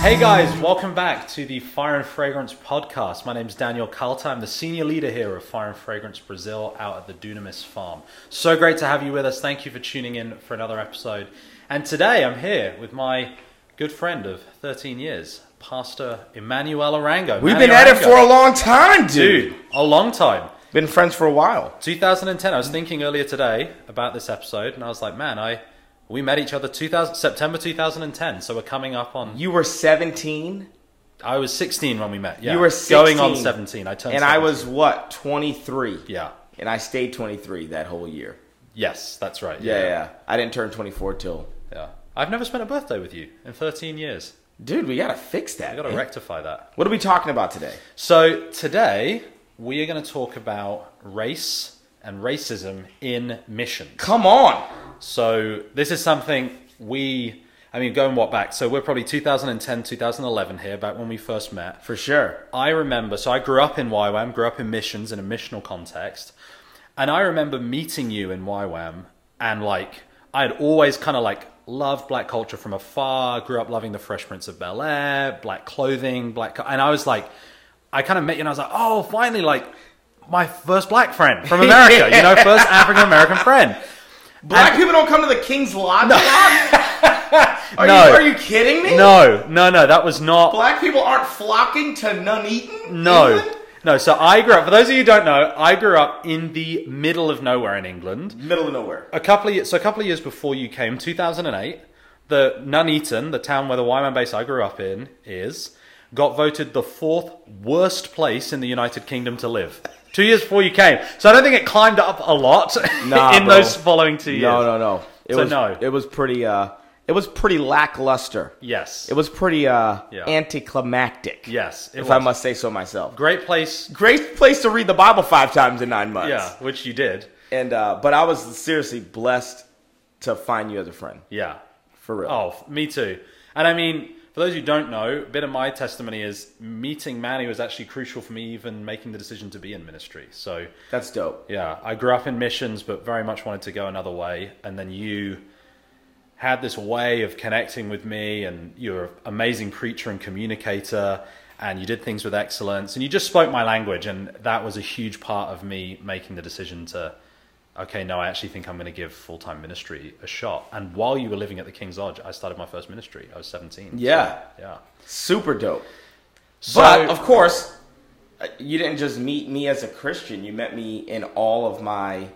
Hey guys, welcome back to the Fire and Fragrance podcast. My name is Daniel Kalta. I'm the senior leader here of Fire and Fragrance Brazil out at the Dunamis farm. So great to have you with us. Thank you for tuning in for another episode. And today I'm here with my good friend of 13 years, Pastor Emmanuel Arango. We've been at it for a long time, dude. dude, a long time. Been friends for a while. 2010. I was thinking earlier today about this episode, and I was like, man, I we met each other 2000, September 2010. So we're coming up on. You were 17, I was 16 when we met. Yeah, You were going on 17. I turned. and I was what 23. Yeah. and I stayed 23 that whole year. Yes, that's right. Yeah, yeah. I didn't turn 24 till. yeah. I've never spent a birthday with you in 13 years. Dude, we gotta fix that. I got to man. rectify that. What are we talking about today? So today we are going to talk about race and racism in missions. Come on. So this is something we, I mean, going what back? So we're probably 2010, 2011 here, back when we first met. For sure. I remember, so I grew up in YWAM, grew up in missions in a missional context, and I remember meeting you in YWAM, and like I had always kind of like loved black culture from afar. Grew up loving the Fresh Prince of Bel Air, black clothing, black, co- and I was like, I kind of met you, and I was like, oh, finally, like my first black friend from America, you know, first African American friend. Black people don't come to the King's Lodge. No. are, No. you, are you kidding me? No, no, no, that was not. Black people aren't flocking to Nuneaton. No. England? No, so I grew up, for those of you who don't know, I grew up in the middle of nowhere in England. Middle of nowhere. A couple of years, so a couple of years before you came, 2008, the Nuneaton, the town where the YWAM base I grew up in is, got voted the fourth worst place in the United Kingdom to live. Two years before you came. So I don't think it climbed up a lot Nah, in bro. those following two years. No, no, no. It So was no. It was pretty. Uh, it was pretty lackluster. Yes. It was pretty uh, Yeah. anticlimactic. Yes, if I must say so myself. Great place. Great place to read the Bible five times in nine months. Yeah, which you did. And uh, but I was seriously blessed to find you as a friend. Yeah. For real. Oh, me too. And I mean, for those who don't know, a bit of my testimony is meeting Manny was actually crucial for me even making the decision to be in ministry. So, That's dope. yeah, I grew up in missions, but very much wanted to go another way. And then you had this way of connecting with me, and you're an amazing preacher and communicator, and you did things with excellence, and you just spoke my language. And that was a huge part of me making the decision to, okay, no, I actually think I'm going to give full time ministry a shot. And while you were living at the King's Lodge, I started my first ministry. I was 17. Yeah. So, yeah. Super dope. So, but of course, uh, you didn't just meet me as a Christian. You met me in all of my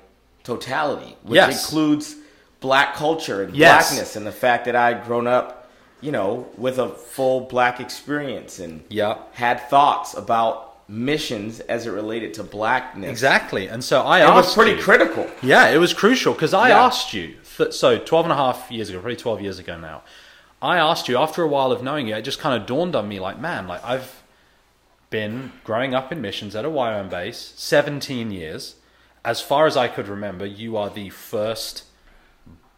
totality, which Yes. includes black culture and Yes. blackness, and the fact that I'd grown up, you know, with a full black experience and yeah. had thoughts about missions as it related to blackness. Exactly. And so I It was pretty you- critical. Yeah, it was crucial because I Yeah. asked you, th- so 12 and a half years ago, probably 12 years ago now, I asked you after a while of knowing you, it just kind of dawned on me like, man, like I've been growing up in missions at a YWAM base 17 years. As far as I could remember, you are the first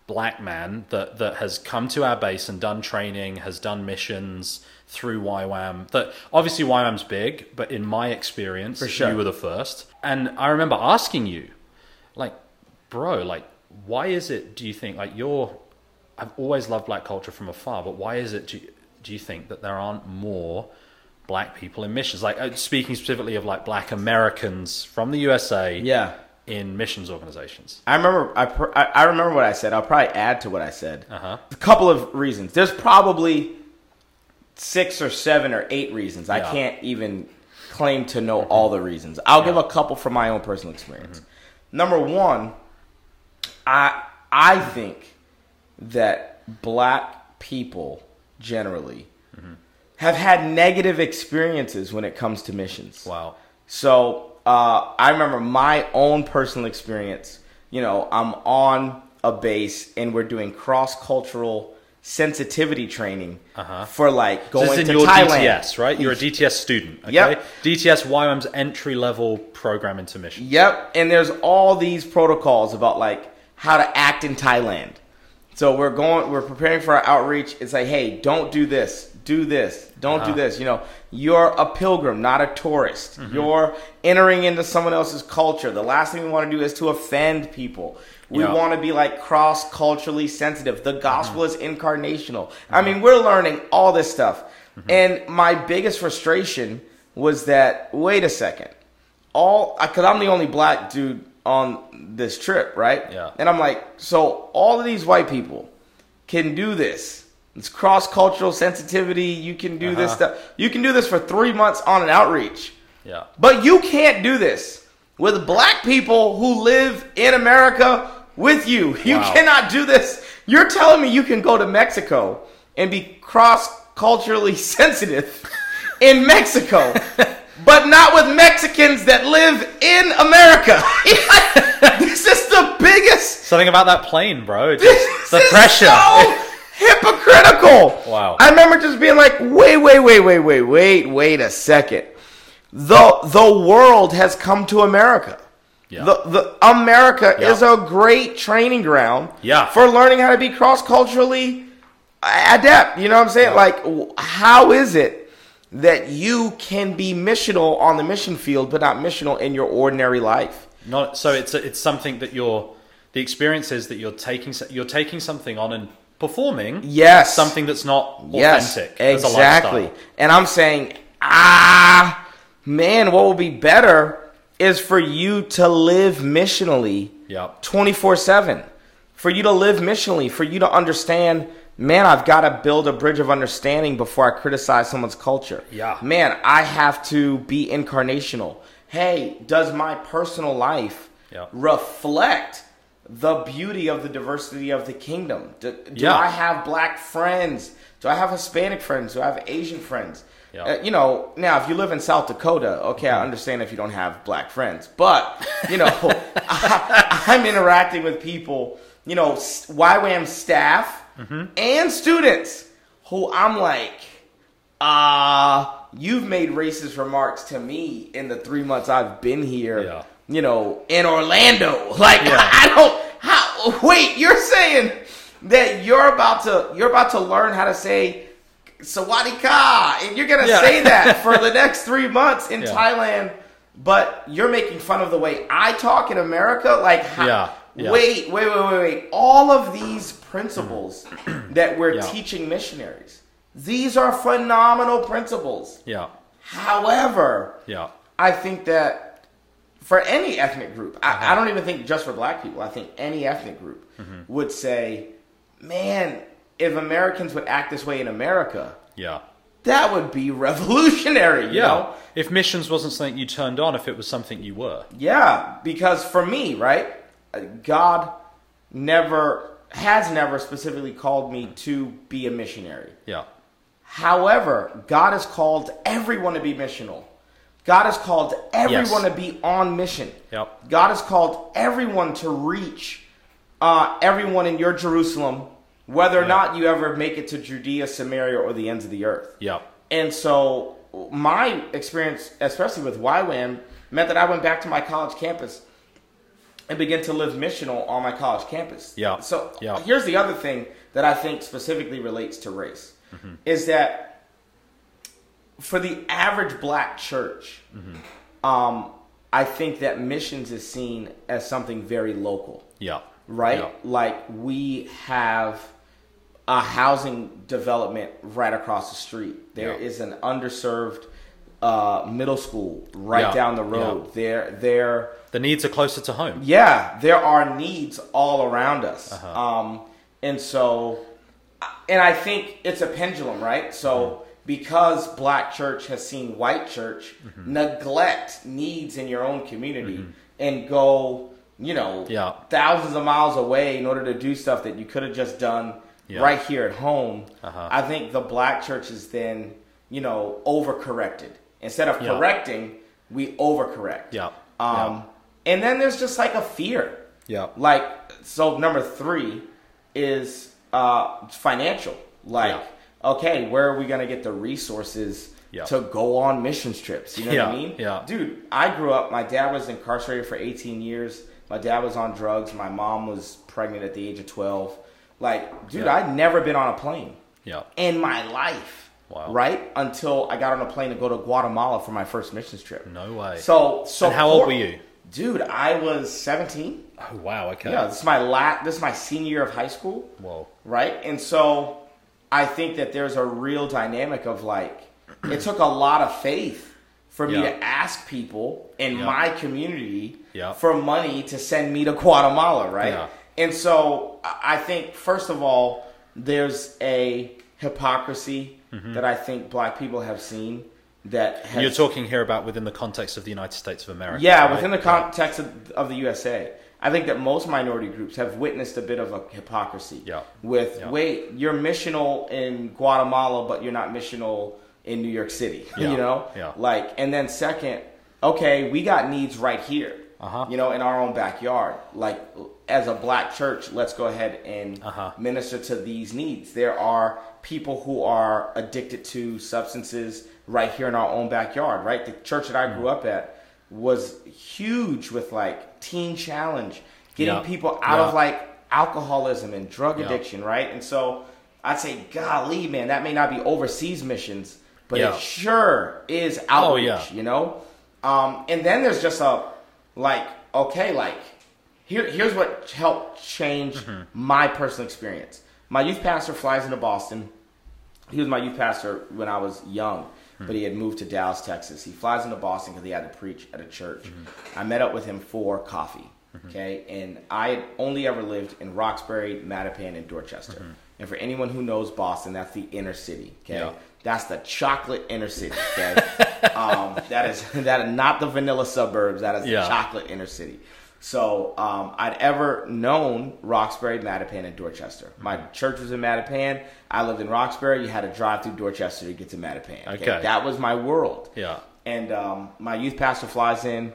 black man that, that has come to our base and done training, has done missions through YWAM. That obviously YWAM's big, but in my experience, sure. you were the first. And I remember asking you, like, bro, like, why is it? Do you think like you're? I've always loved black culture from afar, but why is it? Do you, do you think that there aren't more black people in missions? Like uh, speaking specifically of like black Americans from the USA, Yeah. in missions organizations. I remember. I, I I remember what I said. I'll probably add to what I said. Uh huh. A couple of reasons. There's probably six or seven or eight reasons. I can't even claim to know all the reasons. I'll give a couple from my own personal experience. Number one, I I think that black people generally have had negative experiences when it comes to missions. Wow. So uh, I remember my own personal experience. You know, I'm on a base and we're doing cross cultural sensitivity training for like So going is to your Thailand. DTS, right? You're a DTS student. Okay? Yep. DTS YWAM's entry level program into mission. Yep, and there's all these protocols about like how to act in Thailand. So we're going, we're preparing for our outreach. It's like, hey, don't do this, do this, don't do Uh-huh. this. You know, you're a pilgrim, not a tourist. Mm-hmm. You're entering into someone else's culture. The last thing we want to do is to offend people. We Yeah. want to be like cross culturally sensitive. The gospel Mm-hmm. is incarnational. I mean, we're learning all this stuff. And my biggest frustration was that wait a second, all I because I'm the only black dude on this trip, right? Yeah. And I'm like, so all of these white people can do this. It's cross cultural sensitivity. You can do this Uh-huh. stuff. You can do this for three months on an outreach. Yeah. But you can't do this with black people who live in America with you. You Wow. cannot do this. You're telling me you can go to Mexico and be cross culturally sensitive in Mexico, but not with Mexicans that live in America. this is the biggest. Something about that plane, bro. Just the pressure. so hypocritical. Wow. I remember just being like, wait, wait, wait, wait, wait, wait, wait a second. The the world has come to America. Yeah. The the America Yeah. is a great training ground Yeah. for learning how to be cross culturally adept. You know what I'm saying? Yeah. Like, how is it that you can be missional on the mission field, but not missional in your ordinary life? Not so it's it's something that you're the experience is that you're taking you're taking something on and performing Yes. something that's not Yes, authentic a exactly. And I'm saying, ah, man, what will be better is for you to live missionally Yeah. 24 7. For you to live missionally, for you to understand, man, I've got to build a bridge of understanding before I criticize someone's culture. Yeah. Man, I have to be incarnational. Hey, does my personal life Yeah. reflect the beauty of the diversity of the kingdom? Do, do Yeah. I have black friends? Do I have Hispanic friends? Do I have Asian friends? Yeah. Uh, you know, now if you live in South Dakota, okay, I understand if you don't have black friends, but you know, I, I'm interacting with people, you know, YWAM staff and students who I'm like, ah, you've made racist remarks to me in the three months I've been here. Yeah. You know, in Orlando, like Yeah. I don't. How? Wait, you're saying that you're about to you're about to learn how to say Sawadika, and you're gonna Yeah. say that for the next three months in Yeah. Thailand, but you're making fun of the way I talk in America. Like, how, Yeah, wait, wait, wait, wait, wait. All of these principles that we're teaching missionaries, these are phenomenal principles. Yeah. However, Yeah. I think that for any ethnic group, I, Uh-huh. I don't even think just for black people, I think any ethnic group Mm-hmm. would say, man, if Americans would act this way in America, Yeah. that would be revolutionary, you Yeah. know? If missions wasn't something you turned on, if it was something you were. Yeah, because for me, right, uh, God never has never specifically called me to be a missionary. Yeah. However, God has called everyone to be missional. God has called everyone Yes. to be on mission. Yep. God has called everyone to reach uh, everyone in your Jerusalem, whether or Yeah. not you ever make it to Judea, Samaria, or the ends of the earth. Yeah. And so my experience, especially with YWAM, meant that I went back to my college campus and began to live missional on my college campus. Yeah. So Yeah. here's the other thing that I think specifically relates to race Mm-hmm. is that for the average black church, Mm-hmm. um, I think that missions is seen as something very local Yeah. right? Yeah. Like we have a housing development right across the street. There Yeah. is an underserved uh, middle school right Yeah. down the road. There, there, The needs are closer to home. yeah, there are needs all around us. Uh-huh. Um, and so, and I think it's a pendulum, right? So, because black church has seen white church neglect needs in your own community and go, you know, Yeah. thousands of miles away in order to do stuff that you could have just done Yeah. right here at home, Uh-huh. I think the black church is then, you know, overcorrected. Instead of Yeah. correcting, we overcorrect. Yeah. Um, and then there's just like a fear. Yeah. Like, so number three is uh, financial. Like, Yeah. okay, where are we going to get the resources Yeah. to go on missions trips? You know what I mean? yeah. Dude, I grew up, my dad was incarcerated for 18 years. My dad was on drugs. My mom was pregnant at the age of 12. Like, dude, Yeah. I'd never been on a plane Yeah. in my life. Wow. Right? Until I got on a plane to go to Guatemala for my first missions trip. No way. So, so and how old were you? Dude, I was 17. Oh wow. Okay. Yeah, this is my la- this is my senior year of high school, Whoa. right? And so I think that there's a real dynamic of like, it took a lot of faith for me Yeah. to ask people in Yeah. my community Yeah. for money to send me to Guatemala, right? And so I think, first of all, there's a hypocrisy that I think black people have seen that has You're talking here about within the context of the United States of America. yeah, right? within the context of, of the USA, I think that most minority groups have witnessed a bit of a hypocrisy. Yeah. With Yeah. wait, you're missional in Guatemala, but you're not missional in New York City. Yeah. You know, Yeah. like, and then second, okay, we got needs right here. Uh-huh. You know, in our own backyard. Like, as a black church, let's go ahead and Uh-huh. minister to these needs. There are people who are addicted to substances right here in our own backyard, right? The church that I grew up at was huge with like teen challenge, getting Yeah. people out Yeah. of like alcoholism and drug Yeah. addiction, right? And so I'd say, golly, man, that may not be overseas missions, but it sure is outreach, yeah. you know? Um, and then there's just a like, okay, like here, here's what helped change Mm-hmm. my personal experience. My youth pastor flies into Boston. He was my youth pastor when I was young, but he had moved to Dallas, Texas. He flies into Boston because he had to preach at a church. Mm-hmm. I met up with him for coffee, okay? And I had only ever lived in Roxbury, Mattapan, and Dorchester. And for anyone who knows Boston, that's the inner city, okay? Mm-hmm. Yeah. That's the chocolate inner city, okay? um, that is that is not the vanilla suburbs. That is the chocolate inner city. So um, I'd ever known Roxbury, Mattapan, and Dorchester. My church was in Mattapan. I lived in Roxbury. You had to drive through Dorchester to get to Mattapan. Okay. that was my world. Yeah. And um, my youth pastor flies in,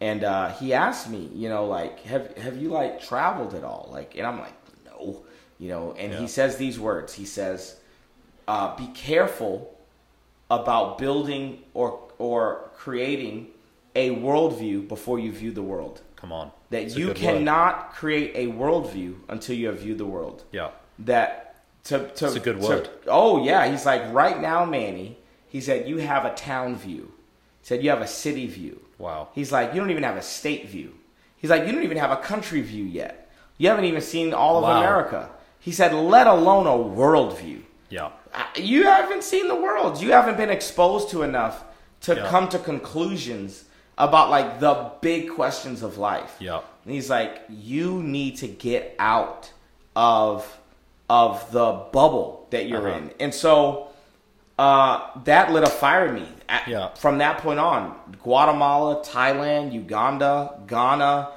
and uh, he asked me, you know, like, have have you like traveled at all? Like, and I'm like, no, you know. And Yeah. he says these words. He says, uh, "Be careful about building or or creating a worldview before you view the world. Come on. That you good word. cannot create a worldview until you have viewed the world. Yeah. That to to It's a good to- word. oh yeah, he's like right now, Manny. He said you have a town view. He said you have a city view. Wow. He's like you don't even have a state view. He's like you don't even have a country view yet. You haven't even seen all of Wow. America. He said let alone a world view. Yeah. You haven't seen the world. You haven't been exposed to enough to Yeah. come to conclusions about like the big questions of life. Yeah. And he's like, you need to get out of of the bubble that you're Uh-huh. in. And so uh, that lit a fire in me. At- Yeah. From that point on, Guatemala, Thailand, Uganda, Ghana,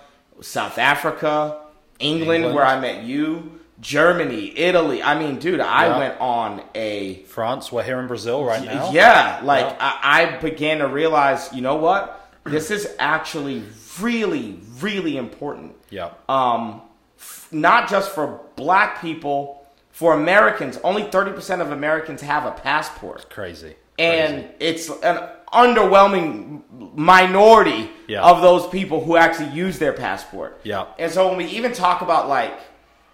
South Africa, England, England. where I met you, Germany, Italy. I mean, dude, I Yeah. went on a France, we're here in Brazil right now. yeah, like Yeah. I, I began to realize, you know what? This is actually really, really important. Yeah. Um, f- not just for black people, for Americans. Only 30% of Americans have a passport. Crazy. And Crazy. it's an underwhelming minority Yeah. of those people who actually use their passport. Yeah. And so when we even talk about like,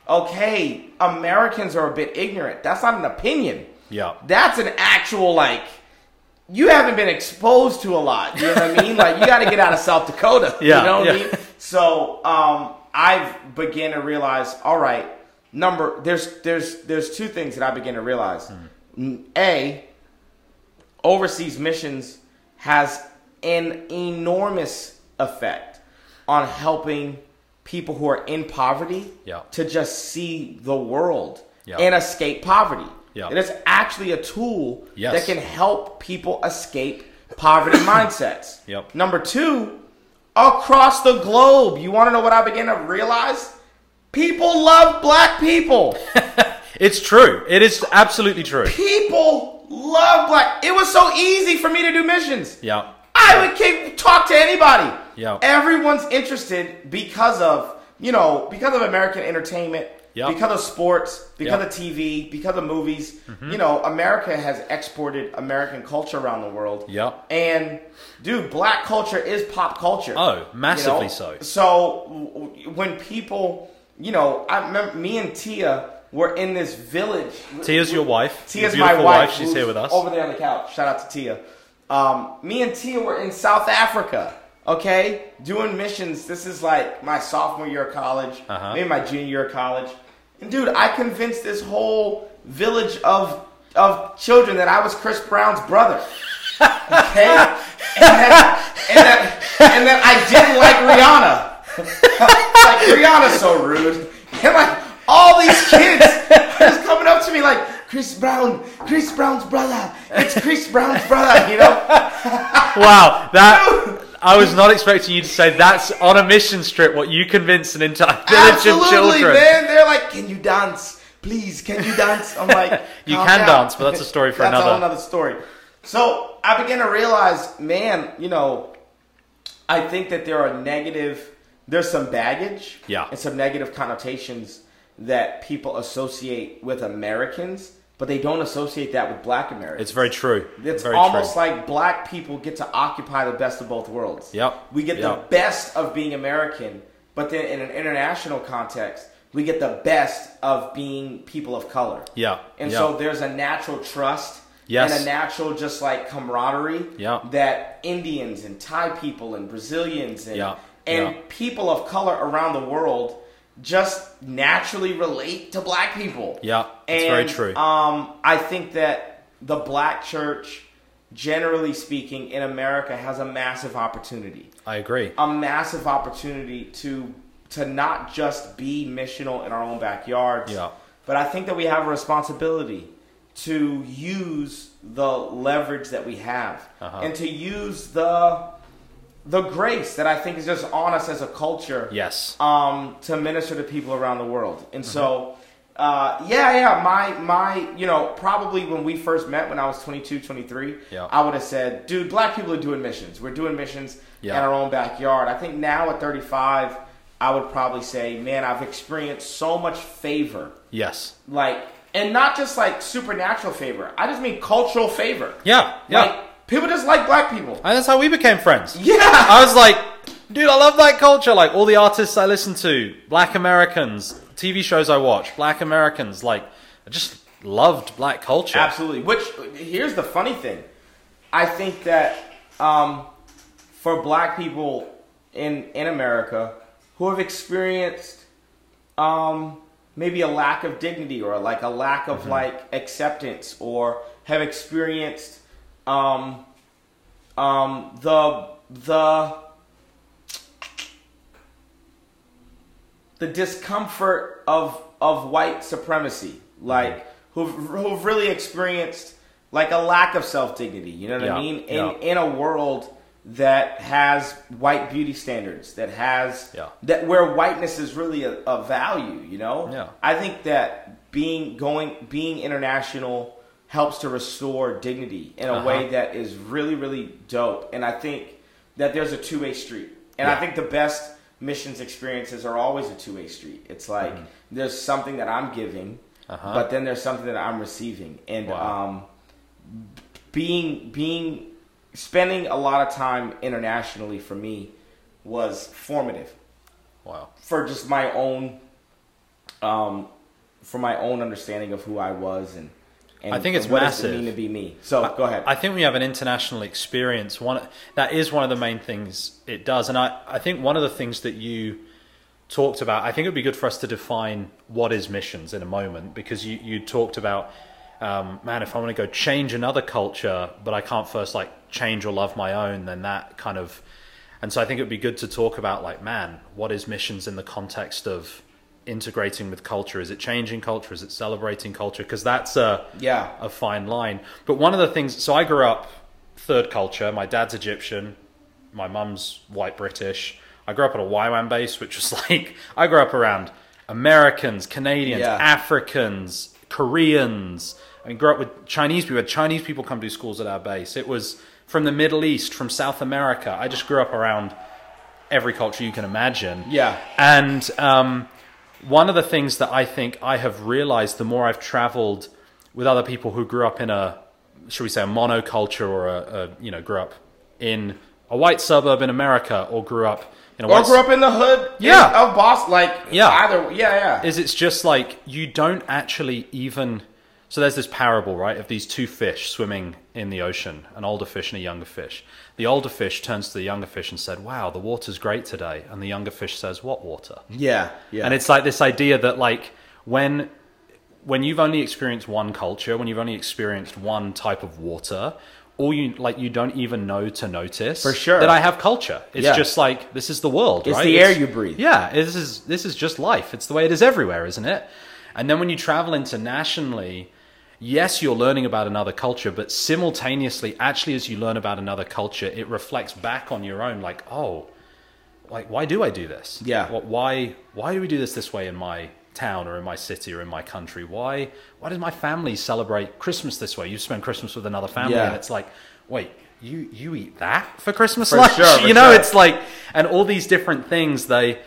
okay, Americans are a bit ignorant, that's not an opinion. Yeah. That's an actual like you haven't been exposed to a lot. You know what I mean? Like you got to get out of South Dakota. Yeah, you know what I mean? So um, I've began to realize. All right, number there's there's there's two things that I begin to realize. Hmm. A, overseas missions has an enormous effect on helping people who are in poverty Yeah. to just see the world Yeah. and escape poverty. Yeah. It is actually a tool Yes. that can help people escape poverty mindsets. Yep. Number two, across the globe, you want to know what I began to realize? People love black people. It's true. It is absolutely true. people love black. It was so easy for me to do missions. Yeah. I would keep, talk to anybody. Yeah. Everyone's interested because of, you know, because of American entertainment, Yeah. because of sports, because Yeah. of TV, because of movies. You know, America has exported American culture around the world. Yeah. And, dude, black culture is pop culture. Oh, massively You so. know? So w- when people, you know, I remember me and Tia were in this village. Tia's your wife. Tia's your my beautiful wife. She's here with us. Over there on the couch. Shout out to Tia. Um, me and Tia were in South Africa. Okay, doing missions. This is like my sophomore year of college, Uh-huh. maybe my junior year of college. And dude, I convinced this whole village of of children that I was Chris Brown's brother. Okay? and, that, and, that, and that I didn't like Rihanna. like Rihanna's so rude. And like all these kids are just coming up to me like Chris Brown, Chris Brown's brother. It's Chris Brown's brother, you know? Wow, that I was not expecting you to say that's on a mission trip. What you convinced an entire village Absolutely, of children. man. They're like, "Can you dance? Please, can you dance?" I'm like, You can down." dance, but that's a story for that's another. whole another story. So I began to realize, man, you know, I think that there are negative. There's some baggage, Yeah. and some negative connotations that people associate with Americans, but they don't associate that with Black Americans. It's very true. It's very almost true. like black people get to occupy the best of both worlds. Yep. We get the best of being American, but then in an international context, we get the best of being people of color. Yeah. And yeah. so there's a natural trust Yes. and a natural just like camaraderie Yeah. that Indians and Thai people and Brazilians and and people of color around the world just naturally relate to black people. Yeah, it's and, very true. Um, I think that the black church, generally speaking, in America, has a massive opportunity. I agree. A massive opportunity to to not just be missional in our own backyards, Yeah. but I think that we have a responsibility to use the leverage that we have Uh-huh. and to use the the grace that I think is just on us as a culture Yes. um, to minister to people around the world. And Mm-hmm. so, uh, yeah, yeah, my, my, you know, probably when we first met when I was 22, 23, Yeah. I would have said, dude, black people are doing missions. We're doing missions Yeah. in our own backyard. I think now at 35, I would probably say, man, I've experienced so much favor. Yes. Like, and not just like supernatural favor. I just mean cultural favor. Yeah. Yeah. Like, people just like black people. and that's how we became friends. Yeah. I was like, dude, I love black culture. Like all the artists I listen to, black Americans, TV shows I watch, black Americans. Like, I just loved black culture. Absolutely. Which here's the funny thing. I think that um, for black people in in America who have experienced um, maybe a lack of dignity or like a lack of like acceptance or have experienced um, um, the the the discomfort of of white supremacy, like who've who've really experienced like a lack of self dignity. You know what Yeah, I mean? In yeah. in a world that has white beauty standards, that has Yeah. that where whiteness is really a, a value. You know? I think that being going being international helps to restore dignity in a Uh-huh. way that is really really dope. And I think that there's a two way street. And I think the best missions experiences are always a two way street. It's like there's something that I'm giving, Mm-hmm. Uh-huh. but then there's something that I'm receiving. And Wow. um, being being spending a lot of time internationally for me was formative Wow. for just my own um, for my own understanding of who I was and. And I think it's what does it massive. mean to be me. So go ahead. I think we have an international experience. One that is one of the main things it does, and I, I think one of the things that you talked about. I think it would be good for us to define what is missions in a moment because you you talked about, um, man, if I want to go change another culture, but I can't first like change or love my own, then that kind of, and so I think it would be good to talk about like, man, what is missions in the context of integrating with culture? Is it changing culture? Is it celebrating culture? Because that's a yeah. a fine line. But one of the things, so I grew up third culture. My dad's Egyptian, my mum's white British. I grew up at a YWAM base, which was like I grew up around Americans, Canadians, Yeah. Africans, Koreans. I mean, grew up with Chinese people. We had Chinese people come to schools at our base. It was from the Middle East, from South America. I just grew up around every culture you can imagine. Yeah. And um, one of the things that I think I have realized the more I've traveled with other people who grew up in a, should we say, a monoculture or a, a you know, grew up in a white suburb in America or grew up in a Or white grew up in the hood Yeah. of Boston. Like, Yeah. either, yeah, yeah. is it's just like you don't actually even so there's this parable right of these two fish swimming in the ocean an older fish and a younger fish the older fish turns to the younger fish and said wow the water's great today and the younger fish says what water yeah, yeah. and it's like this idea that like when when you've only experienced one culture, when you've only experienced one type of water, all you like you don't even know to notice For sure. that I have culture. It's Yeah. just like this is the world. It's right? the air you breathe. Yeah, this is this is just life. It's the way it is everywhere, isn't it? And then when you travel internationally, yes, you're learning about another culture, but simultaneously, actually, as you learn about another culture, it reflects back on your own. Like, oh, like why do I do this? Yeah. What, why why do we do this this way in my town or in my city or in my country? Why why does my family celebrate Christmas this way? You spend Christmas with another family, Yeah. and it's like, wait. You, you eat that for Christmas For lunch, sure, for you know. sure. It's like, and all these different things they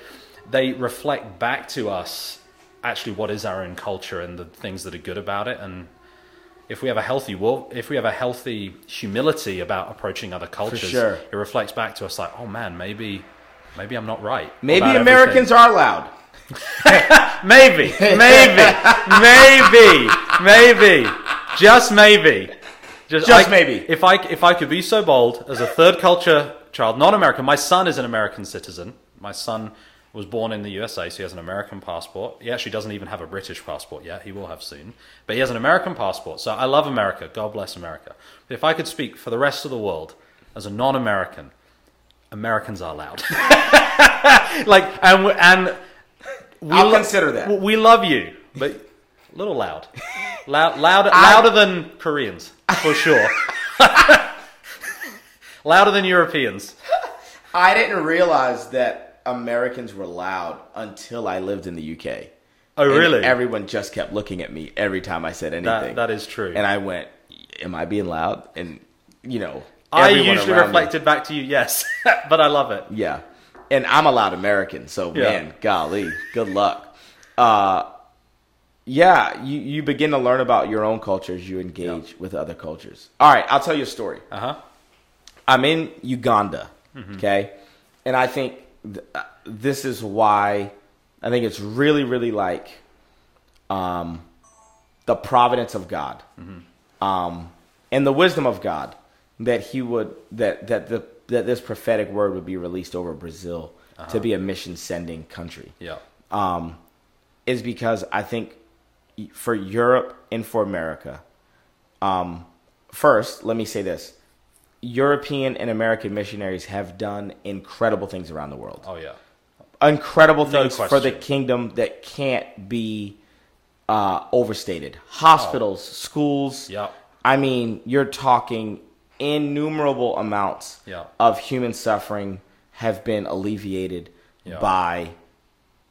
they reflect back to us actually what is our own culture and the things that are good about it and if we have a healthy will if we have a healthy humility about approaching other cultures sure. it reflects back to us like oh man maybe maybe i'm not right Maybe Americans are loud. maybe maybe maybe maybe just maybe just, Just I- maybe. if i if i could be so bold as a third culture child not american my son is an american citizen my son was born in the USA, so he has an American passport. He actually doesn't even have a British passport yet. He will have soon. But he has an American passport. So I love America. God bless America. But if I could speak for the rest of the world as a non American, Americans are loud. like, and, and we I'll lo- consider that. We love you, but a little loud. Loud, louder, louder than Koreans, for sure. louder than Europeans. I didn't realize that Americans were loud until I lived in the UK. Oh, And really? everyone just kept looking at me every time I said anything. that, that is true. and I went, "Am I being loud?" And you know, I usually around me- reflected back to you, yes, but I love it. Yeah. And I'm a loud American, so Yeah. man, golly, good luck. Uh yeah, you, you begin to learn about your own cultures, you engage with other cultures. All right, I'll tell you a story. Uh huh. I'm in Uganda, Mm-hmm. okay? And I think th- uh, this is why I think it's really, really like um, the providence of God Mm-hmm. um, and the wisdom of God that He would that that the that this prophetic word would be released over Brazil Uh-huh. to be a mission sending country Yeah. um, is because I think for Europe and for America, um, first, let me say this European and American missionaries have done incredible things around the world. Oh yeah. Incredible No things for the kingdom that can't be uh, overstated. Hospitals, schools. Yeah. I mean, you're talking innumerable amounts Yeah. of human suffering have been alleviated Yeah. by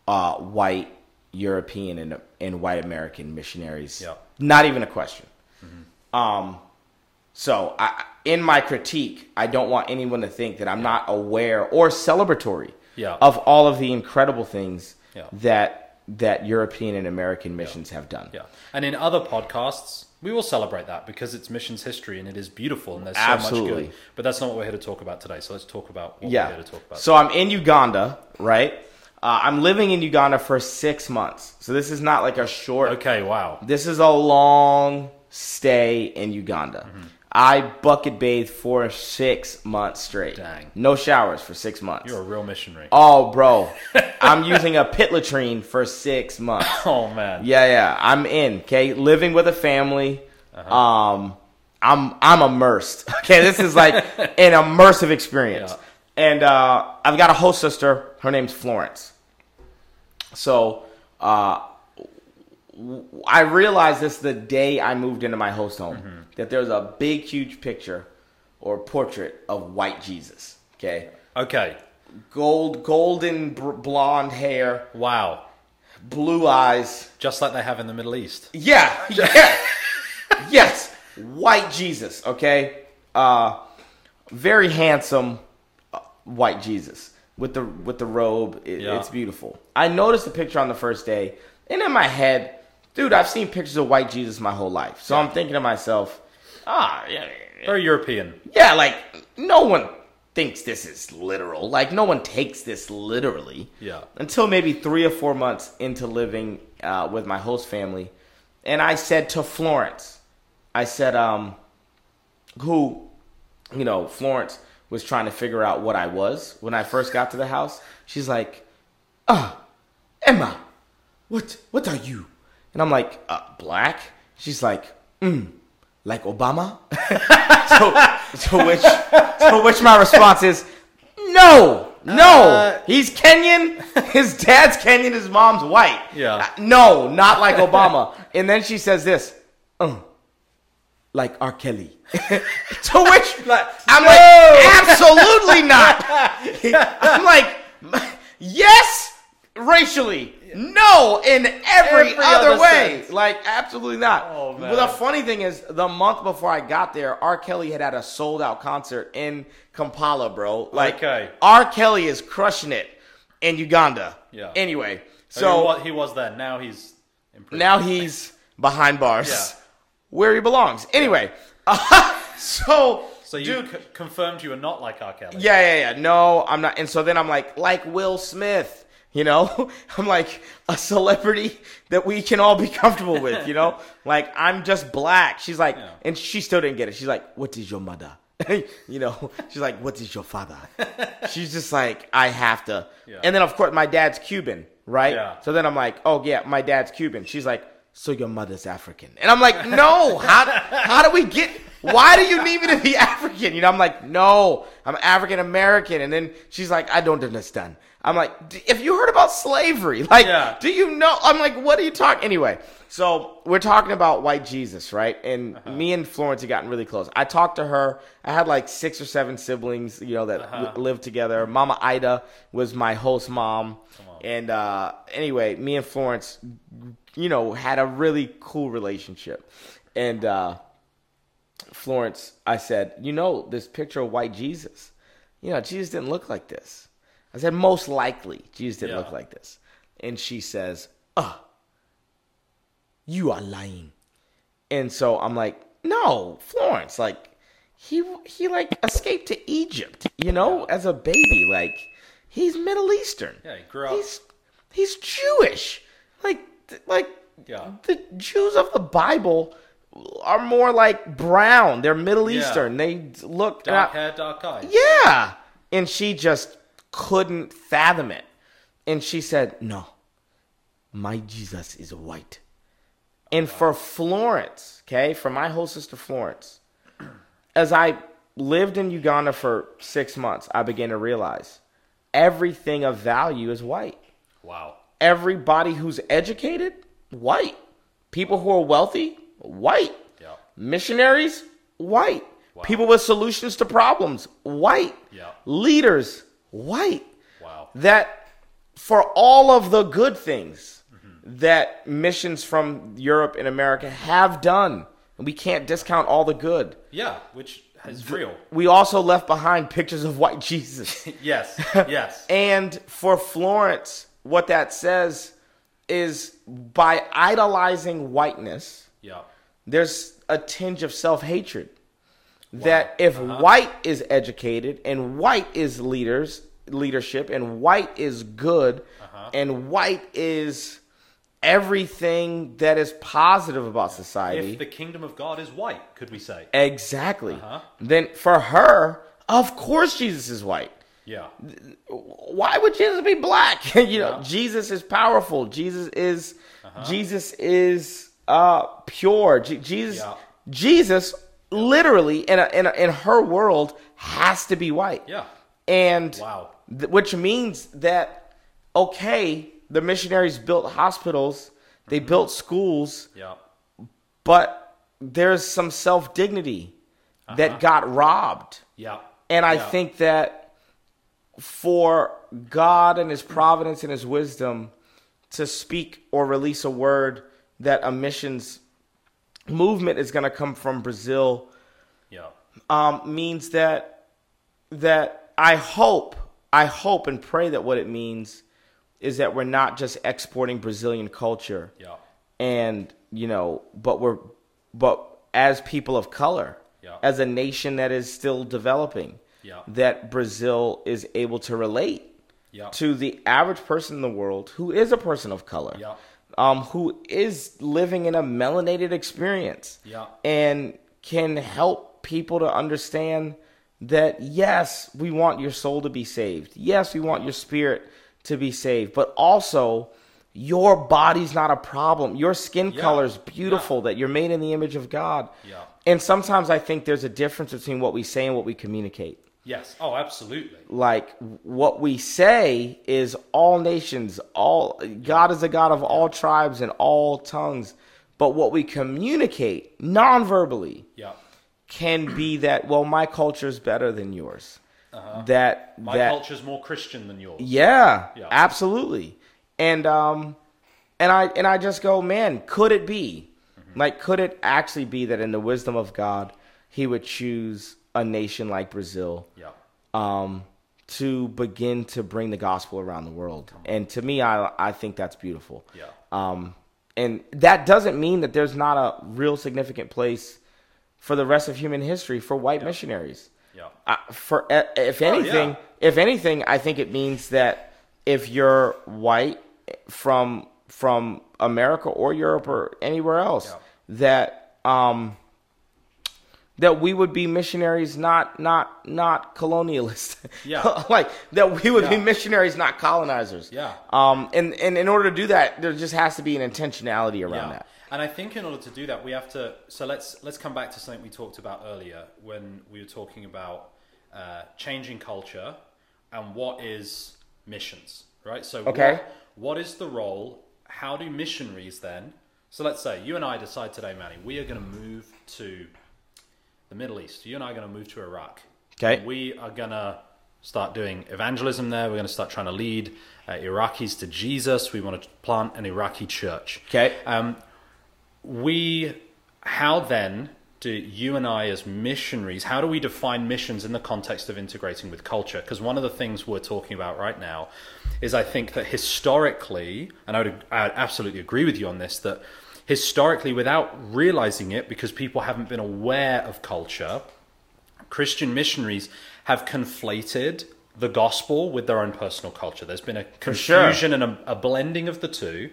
uh, white European and, and white American missionaries. Yeah. Not even a question. Um, so, I, in my critique, I don't want anyone to think that I'm not aware or celebratory Yeah. of all of the incredible things Yeah. that that European and American missions have done. Yeah. And in other podcasts, we will celebrate that because it's missions history and it is beautiful and there's so Absolutely. much good. But that's not what we're here to talk about today. So let's talk about what Yeah. we're here to talk about. So I'm in Uganda, right? Uh, I'm living in Uganda for six months. So this is not like a short. okay, wow. This is a long stay in Uganda. Mm-hmm. I bucket bathed for six months straight. Dang. No showers for six months. You're a real missionary. oh, bro. I'm using a pit latrine for six months. Oh man. Yeah, yeah. I'm in. Okay, living with a family. Uh-huh. Um, I'm I'm immersed. Okay, this is like an immersive experience. Yeah. And uh, I've got a host sister. Her name's Florence. So uh, I realized this the day I moved into my host home Mm-hmm. That there's a big, huge picture or portrait of white Jesus. Okay, Okay. gold, golden br- blonde hair, Wow. blue eyes. Just like they have in the Middle East. Yeah, yeah, yes, white Jesus. Okay, uh, very handsome uh, white Jesus with the with the robe. It, Yeah. It's beautiful. I noticed the picture on the first day, and in my head, dude, I've seen pictures of white Jesus my whole life. So I'm thinking to myself, ah, yeah, Very European. yeah, like no one thinks this is literal. Like no one takes this literally. Yeah. Until maybe three or four months into living uh, with my host family, and I said to Florence, I said, um, who, you know, Florence was trying to figure out what I was when I first got to the house. She's like, ah, Emma, what, what are you? And I'm like, uh, black? She's like, mm, like Obama? to, to which to which my response is, no, no. Uh, He's Kenyan. His dad's Kenyan. His mom's white. Yeah. Uh, no, not like Obama. and then she says this, uh, like R. Kelly. to which Like, I'm no. like, absolutely not. I'm like, yes, racially. No, in every, Every other, other way. sense. Like, absolutely not. Oh. But the funny thing is, the month before I got there, R. Kelly had had a sold out concert in Kampala, bro. Like, Okay. R. Kelly is crushing it in Uganda. Yeah. Anyway, So was, he was then. Now he's now he's behind bars Yeah. where he belongs. Anyway, so. So you dude, c- confirmed you were not like R. Kelly. Yeah, yeah, yeah. No, I'm not. And so then I'm like, like Will Smith, you know? I'm like a celebrity that we can all be comfortable with, you know? like, I'm just black. She's like, Yeah. and she still didn't get it. She's like, what is your mother? you know? She's like, what is your father? She's just like, I have to. Yeah. And then, of course, my dad's Cuban, right? Yeah. So then I'm like, oh, yeah, my dad's Cuban. She's like, so your mother's African. And I'm like, no, how, how do we get, why do you need me to be African? You know, I'm like, no, I'm African American. And then she's like, I don't understand. I'm like, "D- if you heard about slavery, like, Yeah. do you know? I'm like, what are you talking? Anyway, so we're talking about white Jesus, right? And me and Florence had gotten really close. I talked to her. I had like six or seven siblings, you know, that Uh-huh. li- lived together. Mama Ida was my host mom. And uh, anyway, me and Florence, you know, had a really cool relationship. And uh, Florence, I said, you know, this picture of white Jesus, you know, Jesus didn't look like this. I said, most likely, Jesus didn't Yeah. look like this. And she says, uh, you are lying. And so I'm like, no, Florence, like, he he like escaped to Egypt, you know, as a baby. Like, he's Middle Eastern. Yeah, he grew up- He's he's Jewish. Like like Yeah. the Jews of the Bible are more like brown. They're Middle Yeah. Eastern. They look Dark hair, dark eyes. yeah. And she just couldn't fathom it. And she said, No, my Jesus is white. And for Florence, okay, for my whole sister Florence, as I lived in Uganda for six months, I began to realize everything of value is white. Wow. Everybody who's educated, white. People who are wealthy, white. Yeah. Missionaries, white. Wow. People with solutions to problems, white. Yeah. Leaders, white. Wow. That for all of the good things Mm-hmm. that missions from Europe and America have done, we can't discount all the good. Yeah, which is real. We also left behind pictures of white Jesus. Yes. Yes. And for Florence, what that says is by idolizing whiteness, yeah. there's a tinge of self hatred. That if white is educated and white is leaders leadership and white is good and white is everything that is positive about society. If the kingdom of God is white, could we say? exactly. Uh-huh. Then for her, of course Jesus is white. Yeah. why would Jesus be black? you know, Yeah. Jesus is powerful. Jesus is Jesus is uh pure. Je- Jesus Yeah. Jesus literally in a, in a, in her world has to be white. Yeah. And Wow. th- which means that okay, the missionaries built hospitals, they Mm-hmm. built schools, Yeah. but there's some self-dignity that got robbed. Yeah. And I Yeah. think that for God and His providence and His wisdom to speak or release a word that a missions movement is going to come from Brazil Yeah. um, means that that I hope I hope and pray that what it means is that we're not just exporting Brazilian culture Yeah. and you know but we're but as people of color Yeah. as a nation that is still developing Yeah. that brazil is able to relate Yeah. to the average person in the world who is a person of color Yeah. Um, who is living in a melanated experience Yeah. and can help people to understand that yes, we want your soul to be saved. Yes, we want your spirit to be saved, but also your body's not a problem. Your skin Yeah. color is beautiful. That you're made in the image of God. Yeah. And sometimes I think there's a difference between what we say and what we communicate. Yes. Oh, absolutely. Like what we say is all nations, all God is a God of all tribes and all tongues. But what we communicate non-verbally Yeah. can be that well, my culture is better than yours. That My that culture's more Christian than yours. yeah, Yeah. absolutely. And um and I and I just go, man, could it be? Like could it actually be that in the wisdom of God, he would choose a nation like Brazil Yeah. um to begin to bring the gospel around the world. And to me I I think that's beautiful. Yeah. Um and that doesn't mean that there's not a real significant place for the rest of human history for white missionaries. Yeah. Uh, for if anything, yeah. if anything, I think it means that if you're white from from America or Europe or anywhere else, Yeah. that um that we would be missionaries, not not not colonialists. Yeah. like that we would be missionaries, not colonizers. Yeah. Um, and and in order to do that, there just has to be an intentionality around Yeah. that. And I think in order to do that, we have to. So let's let's come back to something we talked about earlier when we were talking about uh, changing culture and what is missions, right? So Okay. what, what is the role? How do missionaries then? So let's say you and I decide today, Manny, we are going to move to the Middle East. You and I are going to move to Iraq. Okay. We are going to start doing evangelism there. We're going to start trying to lead uh, Iraqis to Jesus. We want to plant an Iraqi church. Okay. Um, we, how then do you and I, as missionaries, how do we define missions in the context of integrating with culture? Because one of the things we're talking about right now is I think that historically, and I would, I would absolutely agree with you on this, that historically, without realizing it, because people haven't been aware of culture, Christian missionaries have conflated the gospel with their own personal culture. There's been a sure. confusion and a, a blending of the two.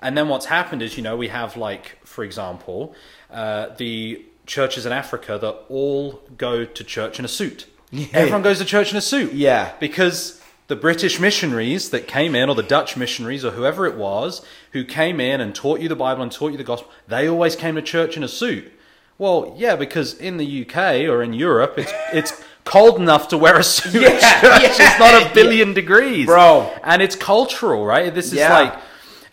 And then what's happened is, you know, we have like, for example, uh, the churches in Africa that all go to church in a suit. Everyone goes to church in a suit. Yeah. Because the British missionaries that came in, or the Dutch missionaries, or whoever it was, who came in and taught you the Bible and taught you the gospel, they always came to church in a suit. Well, yeah, because in the UK or in Europe, it's it's cold enough to wear a suit. Yeah, yeah, it's not a billion degrees, Bro. And it's cultural, right? This is Yeah. like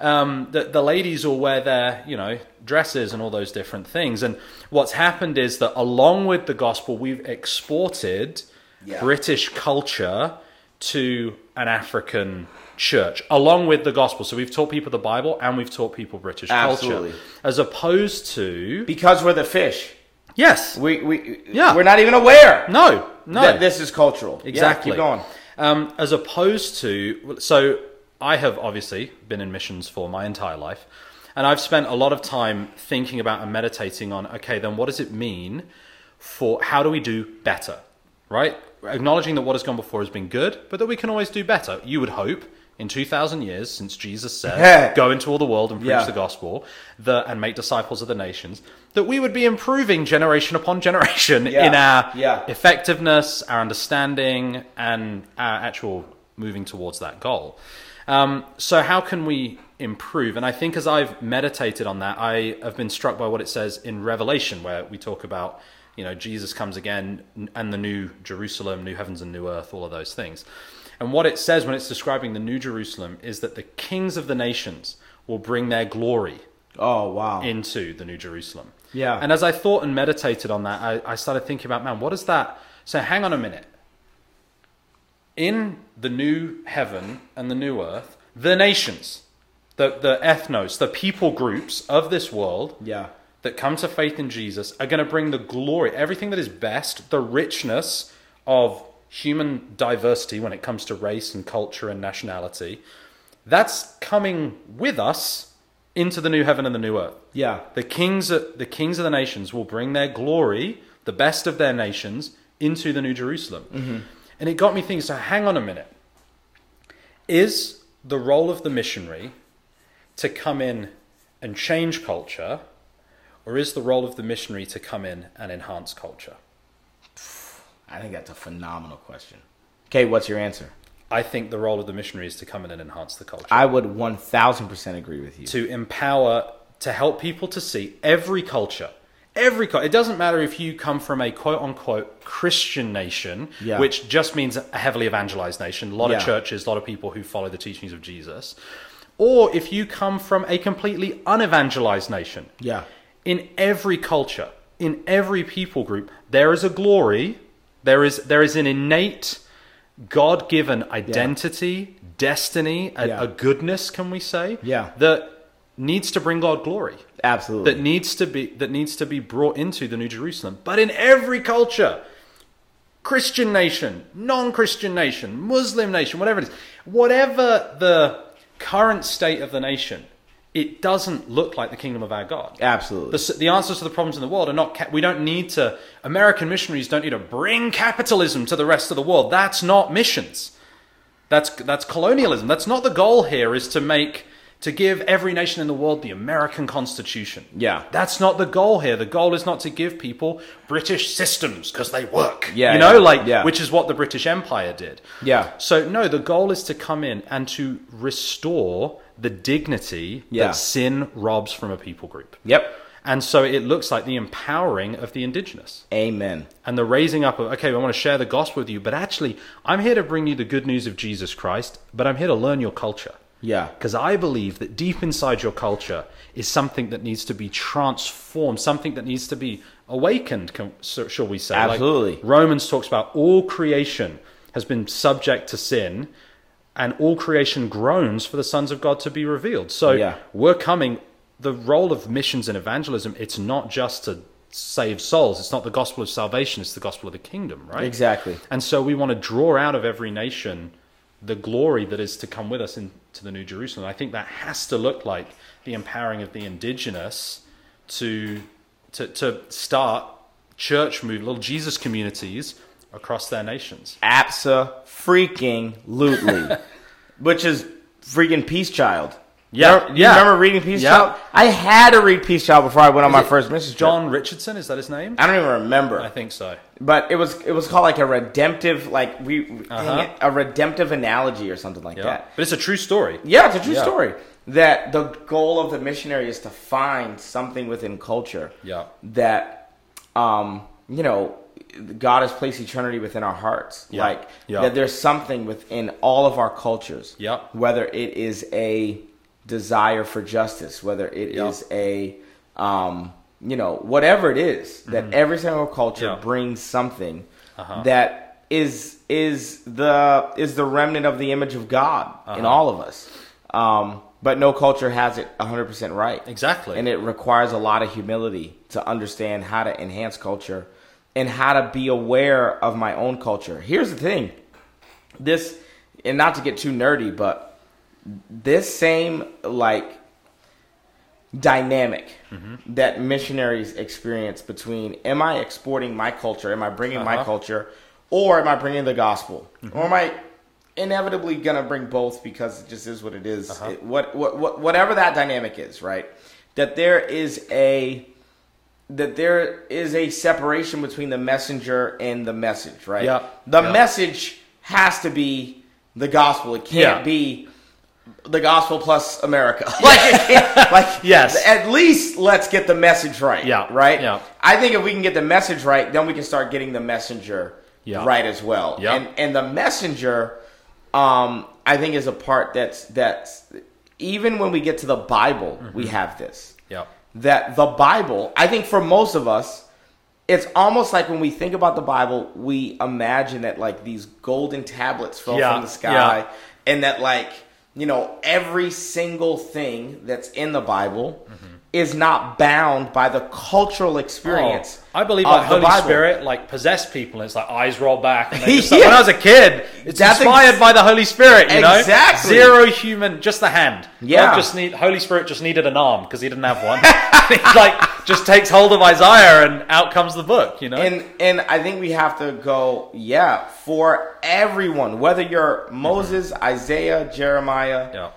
um, the the ladies will wear their you know dresses and all those different things. And what's happened is that along with the gospel, we've exported Yeah. British culture to an African church along with the gospel. So we've taught people the Bible and we've taught people British Absolutely. culture, as opposed to Because we're the fish. yes, We we Yeah. we're not even aware no, no, that this is cultural. Yeah, Exactly. keep going. Um, as opposed to, so I have obviously been in missions for my entire life, and I've spent a lot of time thinking about and meditating on, okay, then what does it mean for how do we do better, right? Acknowledging that what has gone before has been good, but that we can always do better. You would hope in 2,000 years, since Jesus said, go into all the world and preach Yeah. the gospel the, and make disciples of the nations, that we would be improving generation upon generation Yeah. in our Yeah. effectiveness, our understanding, and our actual moving towards that goal. Um, so, how can we improve? And I think as I've meditated on that, I have been struck by what it says in Revelation, where we talk about, you know, Jesus comes again and the new Jerusalem, new heavens and new earth, all of those things. And what it says when it's describing the new Jerusalem is that the kings of the nations will bring their glory Oh wow. into the New Jerusalem. Yeah. And as I thought and meditated on that, I, I started thinking about, man, what is that? So hang on a minute. In the new heaven and the new earth, the nations, the, the ethnos, the people groups of this world yeah. That come to faith in Jesus are going to bring the glory, everything that is best, the richness of human diversity when it comes to race and culture and nationality. That's coming with us into the new heaven and the new earth. Yeah. The kings, the kings of the nations will bring their glory, the best of their nations, into the New Jerusalem. Mm-hmm. And it got me thinking. So, hang on a minute. Is the role of the missionary to come in and change culture, or is the role of the missionary to come in and enhance culture? I think that's a phenomenal question. Okay, what's your answer? I think the role of the missionary is to come in and enhance the culture. I would 1000% agree with you. to empower to help people to see every culture every culture it doesn't matter if you come from a quote unquote christian nation Yeah. which just means a heavily evangelized nation a lot Yeah. of churches a lot of people who follow the teachings of jesus or if you come from a completely unevangelized nation Yeah. In every culture in every people group there is a glory there is there is an innate god-given identity destiny a, Yeah. a goodness can we say Yeah. that needs to bring god glory Absolutely. that needs to be that needs to be brought into the new jerusalem but in every culture christian nation non-christian nation muslim nation whatever it is whatever the current state of the nation it doesn't look like the kingdom of our god Absolutely. the, the answers to the problems in the world are not. We don't need to. American missionaries don't need to bring capitalism to the rest of the world. That's not missions. That's that's colonialism. That's not the goal here. Is to make to give every nation in the world the American Constitution. Yeah. That's not the goal here. The goal is not to give people British systems because they work. Yeah, You know, yeah, like yeah. which is what the British Empire did. Yeah. So no, the goal is to come in and to restore the dignity Yeah. that sin robs from a people group. Yep. And so it looks like the empowering of the indigenous Amen. and the raising up of, okay, I want to share the gospel with you, but actually, I'm here to bring you the good news of Jesus Christ, but I'm here to learn your culture. Yeah. Because I believe that deep inside your culture is something that needs to be transformed, something that needs to be awakened, shall we say. Like Absolutely. Romans talks about all creation has been subject to sin, and all creation groans for the sons of God to be revealed. So Yeah. we're coming. The role of missions and evangelism, it's not just to save souls. It's not the gospel of salvation. It's the gospel of the kingdom, right? Exactly. And so we want to draw out of every nation the glory that is to come with us into the New Jerusalem. I think that has to look like the empowering of the indigenous to to, to start church move little Jesus communities across their nations. Absa freaking lutely. Which is freaking Peace Child. Yeah, Remember- you yeah. remember reading Peace Yeah. Child? I had to read Peace Child before I went on my first mission trip. John Richardson is that his name? I don't even remember. I think so. but it was it was called like a redemptive like we Uh-huh. it, a redemptive analogy or something like Yeah. that. But it's a true story. Yeah, it's a true Yeah. story. That the goal of the missionary is to find something within culture Yeah. that um, you know God has placed eternity within our hearts. Yeah. Like Yeah. that there's something within all of our cultures. Yeah. Whether it is a desire for justice, whether it is Yeah. a um, you know, whatever it is, that every single culture Mm-hmm. Brings something Uh-huh. that is is the is the remnant of the image of God in Uh-huh. all of us. Um, but no culture has it 100% right. Exactly. And it requires a lot of humility to understand how to enhance culture and how to be aware of my own culture. Here's the thing. This and not to get too nerdy, but this same like dynamic Mm-hmm. that missionaries experience between am I exporting my culture, am I bringing my Uh-huh. culture, or am I bringing the gospel, or am I inevitably gonna bring both because it just is what it is. Uh-huh. It- what, what what whatever that dynamic is, right? That there is a that there is a separation between the messenger and the message, right? Yeah. The Yeah. message has to be the gospel. It can't Yeah. be the gospel plus America. like, like Yes. At least let's get the message right. Yeah. Right. Yeah. I think if we can get the message right, then we can start getting the messenger Yeah. right as well. Yeah. And and the messenger, um, I think is a part that's that's even when we get to the Bible, Mm-hmm. we have this. That the Bible, I think for most of us, it's almost like when we think about the Bible, we imagine that like these golden tablets fell Yeah, from the sky yeah. and that like, you know, every single thing that's in the Bible Mm-hmm. Is not bound by the cultural oh, experience. Oh, I believe of the Holy Bible. Spirit like possessed people. It's like eyes roll back. And they just, like, Yeah. When I was a kid, it's That's inspired ex- by the Holy Spirit. You know, Exactly. Zero human, just the hand. Yeah. God just need Holy Spirit just needed an arm because he didn't have one. he like just takes hold of Isaiah and out comes the book. You know, And and I think we have to go, yeah, for everyone, whether you're Moses, mm-hmm. Isaiah, Jeremiah, yeah,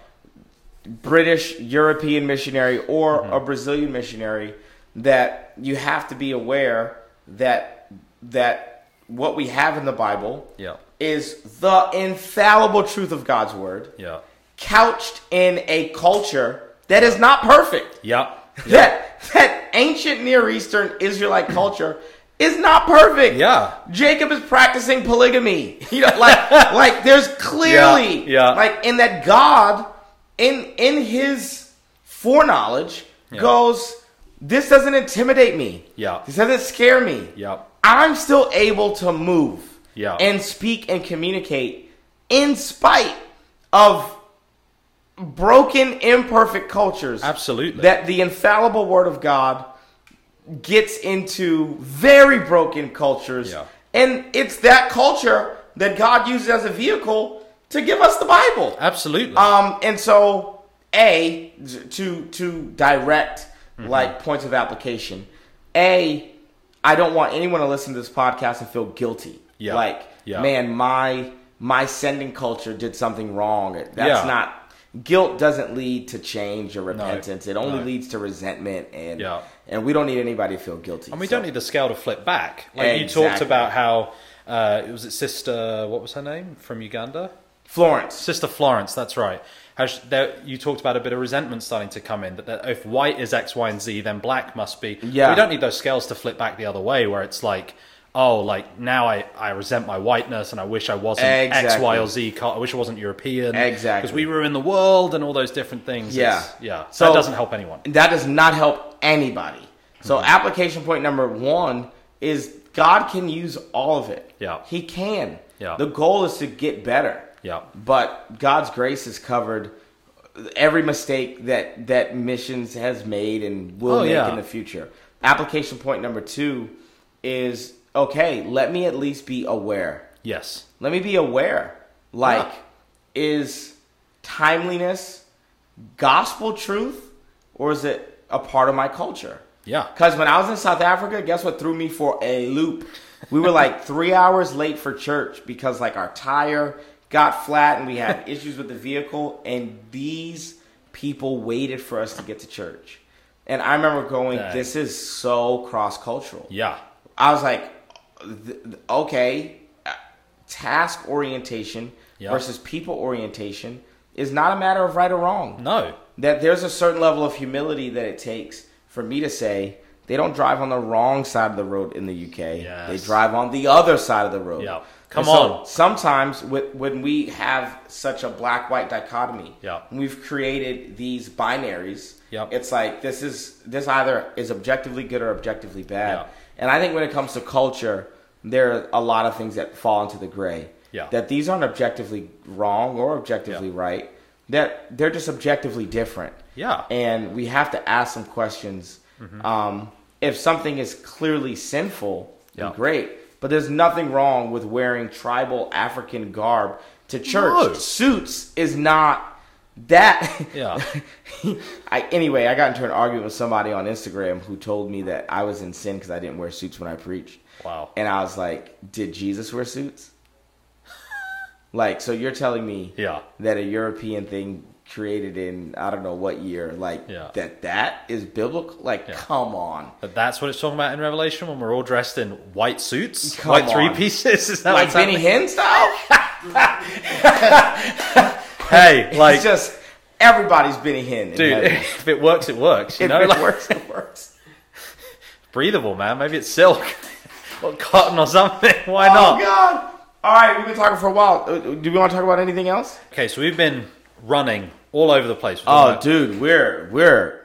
British European missionary or Mm-hmm. a Brazilian missionary that you have to be aware that that what we have in the Bible yeah, is the infallible truth of God's word, Yeah. couched in a culture that is not perfect. Yeah. That that ancient Near Eastern Israelite culture is not perfect. Yeah. Jacob is practicing polygamy. You know, like like there's clearly Yeah, yeah. like in that God in in his foreknowledge Yeah. goes, This doesn't intimidate me. Yeah. This doesn't scare me. Yeah. I'm still able to move Yeah. and speak and communicate in spite of broken, imperfect cultures. Absolutely. That the infallible word of God gets into very broken cultures. Yeah. And it's that culture that God uses as a vehicle to give us the Bible. Absolutely. Um, and so, a to to direct Mm-hmm. like points of application. A, I don't want anyone to listen to this podcast and feel guilty. Yeah. Like, Yeah. man, my my sending culture did something wrong. That's Yeah. not guilt. Doesn't lead to change or repentance. No, it only No. leads to resentment and Yeah. and we don't need anybody to feel guilty. and we So- don't need the scale to flip back. Like you talked about how uh, it was it sister. What was her name from Uganda? Florence. Sister Florence. That's right. She, there, you talked about a bit of resentment starting to come in. That, that if white is X, Y, and Z, then black must be. Yeah. We don't need those scales to flip back the other way, where it's like. Oh, like now I, I resent my whiteness and I wish I wasn't X, Exactly. Y, or Z. I wish I wasn't European. Exactly. Because we ruin the world and all those different things. Yeah. It's- yeah. So- that doesn't help anyone. That does not help anybody. So Mm-hmm. application point number one is God can use all of it. Yeah. He can. Yeah. The goal is to get better. Yeah. But God's grace has covered every mistake that that missions has made and will Oh, make yeah. in the future. Application point number two is okay, let me at least be aware. Yes. Let me be aware. Like, Yeah. is timeliness gospel truth or is it a part of my culture? Yeah. Because when I was in South Africa, guess what threw me for a loop? We were like three hours late for church because like our tire got flat and we had issues with the vehicle, and these people waited for us to get to church. And I remember going, Dang. "This is so cross cultural." Yeah. I was like, okay, uh, task orientation Yeah. versus people orientation is not a matter of right or wrong. No. That there's a certain level of humility that it takes for me to say they don't drive on the wrong side of the road in the UK. Yes. They drive on the other side of the road. Yeah. Come so on. Sometimes with, when we have such a black white dichotomy, Yeah. we've created these binaries. Yep. It's like this is this either is objectively good or objectively bad. And I think when it comes to culture, there are a lot of things that fall into the gray. Yeah. That these aren't objectively wrong or objectively right. That they're just objectively different. Yeah. And we have to ask some questions. Mm-hmm. Um, if something is clearly sinful, Yeah. great. But there's nothing wrong with wearing tribal African garb to church. No. Suits is not that. Yeah. I, anyway, I got into an argument with somebody on Instagram who told me that I was in sin because I didn't wear suits when I preached. Wow. And I was like, did Jesus wear suits? like, so you're telling me Yeah. that a European thing created in I don't know what year, like Yeah. that that is biblical? Like, Yeah. come on. But that's what it's talking about in Revelation when we're all dressed in white suits, Come white three pieces. Is that Like Benny? Hinn style? Hey, like, it's just everybody's Benny Hinn. in dude, if it works, it works. You if know, it like, works, it works. breathable, man. Maybe it's silk or cotton or something. Why not? Oh not? God! All right, we've been talking for a while. Uh, Do we want to talk about anything else? Okay, so we've been running all over the place. Oh, about- dude, we're we're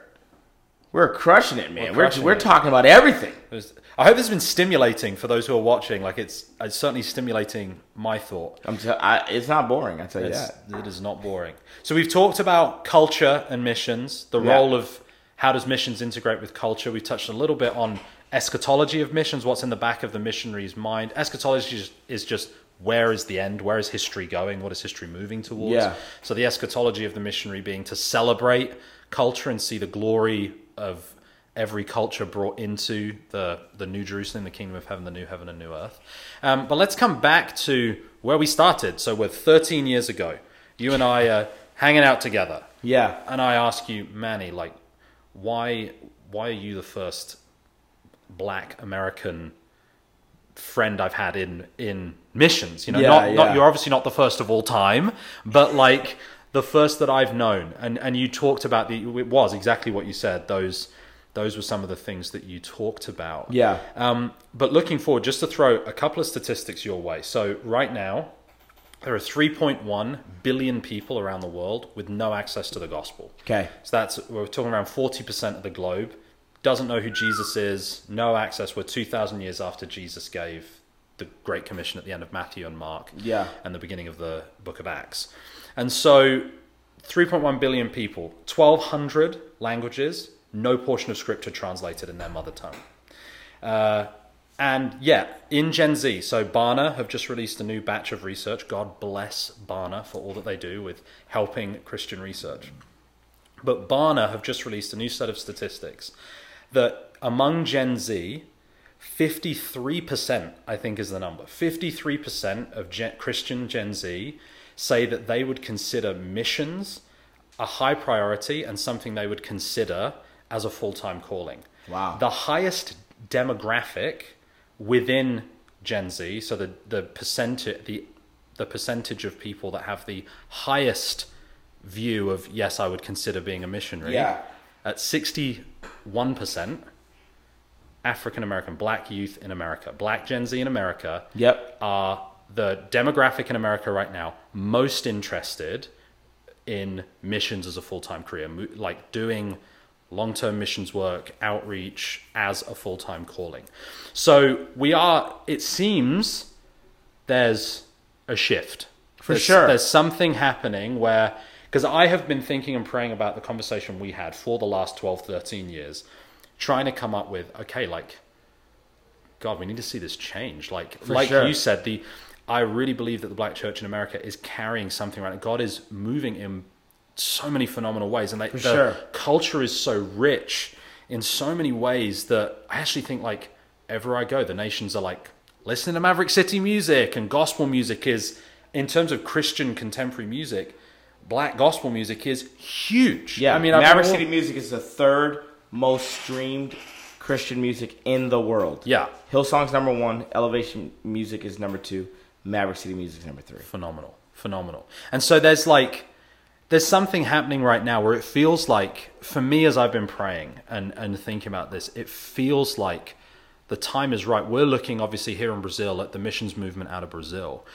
we're crushing it, man. We're We're we're, it. talking about everything. There's- I hope this has been stimulating for those who are watching. Like it's, it's certainly stimulating my thought. I'm t- I, it's not boring. I tell you It's, that. it is not boring. So we've talked about culture and missions, the Yeah. role of how does missions integrate with culture. We touched a little bit on eschatology of missions, what's in the back of the missionary's mind. Eschatology is, is just where is the end? Where is history going? What is history moving towards? Yeah. So the eschatology of the missionary being to celebrate culture and see the glory of every culture brought into the, the new Jerusalem, the kingdom of heaven, the new heaven and new earth. Um, but let's come back to where we started. So we're 13 years ago. You and I are hanging out together. Yeah. And I ask you, Manny, like, why why are you the first black American friend I've had in in missions. You know, Yeah, not, yeah. not you're obviously not the first of all time, but like the first that I've known. And and you talked about the it was exactly what you said. Those those were some of the things that you talked about. Yeah. Um, but looking forward, just to throw a couple of statistics your way. So right now, there are 3.1 billion people around the world with no access to the gospel. Okay. So that's we're talking around 40% of the globe doesn't know who Jesus is, no access. We're 2,000 years after Jesus gave the Great Commission at the end of Matthew and Mark, Yeah. and the beginning of the Book of Acts. And so, 3.1 billion people, 1,200 languages, no portion of Scripture translated in their mother tongue. Uh, and yeah, in Gen Z, so Barna have just released a new batch of research. God bless Barna for all that they do with helping Christian research. But Barna have just released a new set of statistics that among Gen Z, 53%, I think is the number, 53% of Gen- Christian Gen Z say that they would consider missions a high priority and something they would consider as a full time calling. Wow. The highest demographic within Gen Z, so the, the percentage the the percentage of people that have the highest view of yes, I would consider being a missionary. Yeah. At sixty one percent, African American black youth in America, black Gen Z in America Yep. are the demographic in America right now most interested in missions as a full time career, like doing long term missions work, outreach as a full time calling. So we are, it seems there's a shift. For There's- sure. There's something happening where, because I have been thinking and praying about the conversation we had for the last 12, 13 years, trying to come up with, okay, like, God, we need to see this change. Like, For like sure. you said, the I really believe that the black church in America is carrying something right. God is moving in so many phenomenal ways, and they, the sure. culture is so rich in so many ways that I actually think like ever I go, the nations are like listening to Maverick City music and gospel music is in terms of Christian contemporary music. Black gospel music is huge. Yeah. I mean, Maverick City Music is the third most streamed Christian music in the world. Yeah, Hillsong's number one. Elevation Music is number two. Maverick City Music is number three. phenomenal phenomenal and so there's like there's something happening right now where it feels like for me as i've been praying and and thinking about this it feels like the time is right we're looking obviously here in brazil at the missions movement out of brazil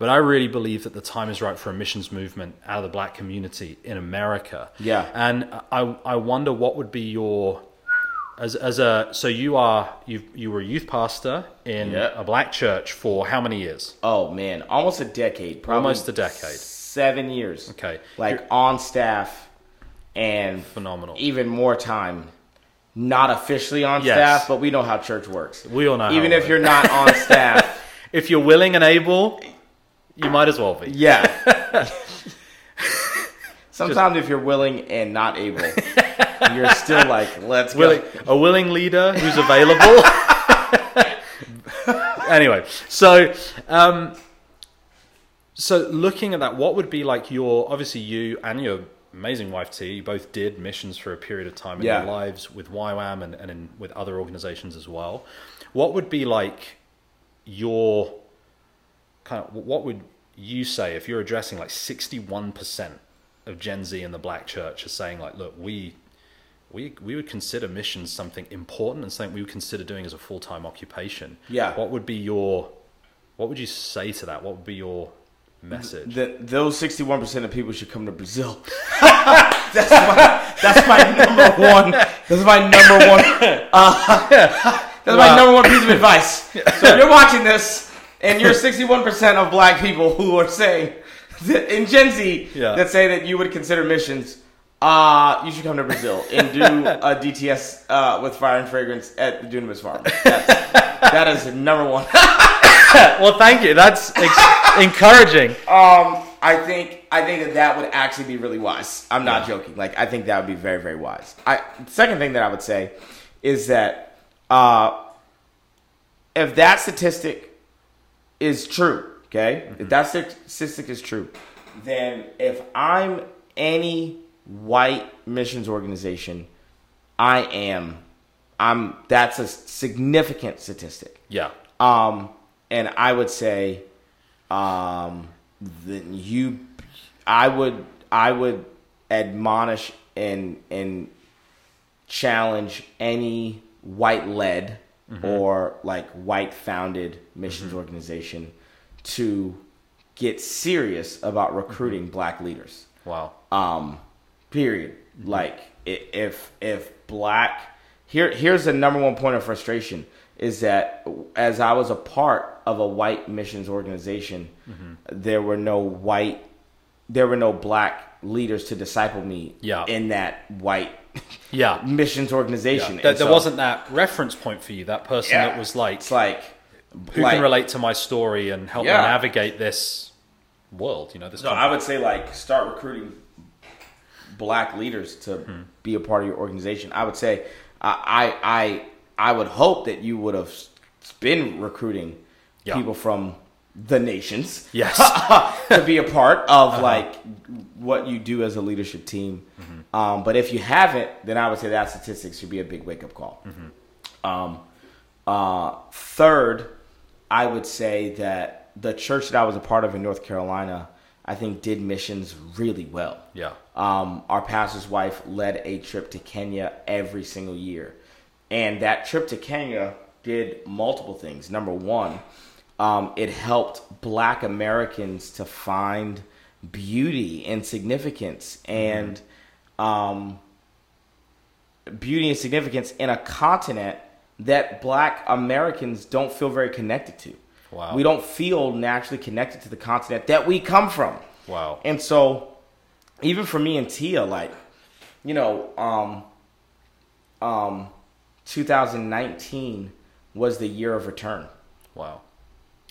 but i really believe that the time is right for a missions movement out of the black community in america Yeah. and i i wonder what would be your as, as a so you are you you were a youth pastor in a black church for how many years Oh man, almost a decade. Probably Almost a decade. Seven years. Okay. Like on staff, and Phenomenal. Even more time, not officially on Yes. staff, but we know how church works. We all know Even if you're not on staff, if you're willing and able, you might as well be. yeah. Sometimes if you're willing and not able, you're still like, let's Willing, go. a willing leader who's available. anyway, so um, so looking at that, what would be like your obviously you and your amazing wife T, you both did missions for a period of time in Yeah. your lives with YWAM and, and in, with other organizations as well. What would be like your kind of what would you say if you're addressing like 61% of Gen Z in the black church are saying like look we we we would consider missions something important and something we would consider doing as a full-time occupation Yeah. what would be your what would you say to that what would be your message The, those 61% of people should come to Brazil. that's, my, that's my number one. That's my number one. Uh, that's my number one piece of advice. So if you're watching this and you're 61% of black people who are saying in Gen Z Yeah. that say that you would consider missions, uh, you should come to Brazil and do a DTS uh, with fire and fragrance at the Dunamis Farm. That's, that is number one. well thank you that's ex- encouraging Um, I think I think that that would actually be really wise. I'm not joking. Like I think that would be very very wise. I second thing that I would say is that uh, if that statistic is true, okay, if that statistic is true, then if I'm any white missions organization, I am. I'm. That's a significant statistic. yeah Um, and I would say, um, then you, I would, I would admonish and and challenge any white led or like white founded missions mm-hmm. organization to get serious about mm-hmm. recruiting black leaders Wow. um period mm-hmm. like if if black here here's the number one point of frustration is that as i was a part of a white missions organization there were no white there were no black leaders to disciple me Yeah. in that white Yeah. missions yeah. organization There, there so wasn't that reference point for you, that person Yeah. that was like, it's like who like- can relate to my story and help Yeah. me navigate this world, you know, this No. I would say like start recruiting black leaders to Hmm. be a part of your organization. I would say I I I, would hope that you would have been recruiting Yeah. people from the nations Yes. to be a part of Uh-huh. like what you do as a leadership team. Mm-hmm. Um, but if you haven't, then I would say that statistics should be a big wake up call. Mm-hmm. Um, uh, third, I would say that the church that I was a part of in North Carolina, I think did missions really well. Yeah. Um, our pastor's wife led a trip to Kenya every single year. And that trip to Kenya did multiple things. Number one, um, it helped black Americans to find beauty and significance and um, beauty and significance in a continent that black Americans don't feel very connected to. Wow. We don't feel naturally connected to the continent that we come from. Wow. And so, even for me and Tia, like, you know, um, um, 2019 was the year of return Wow.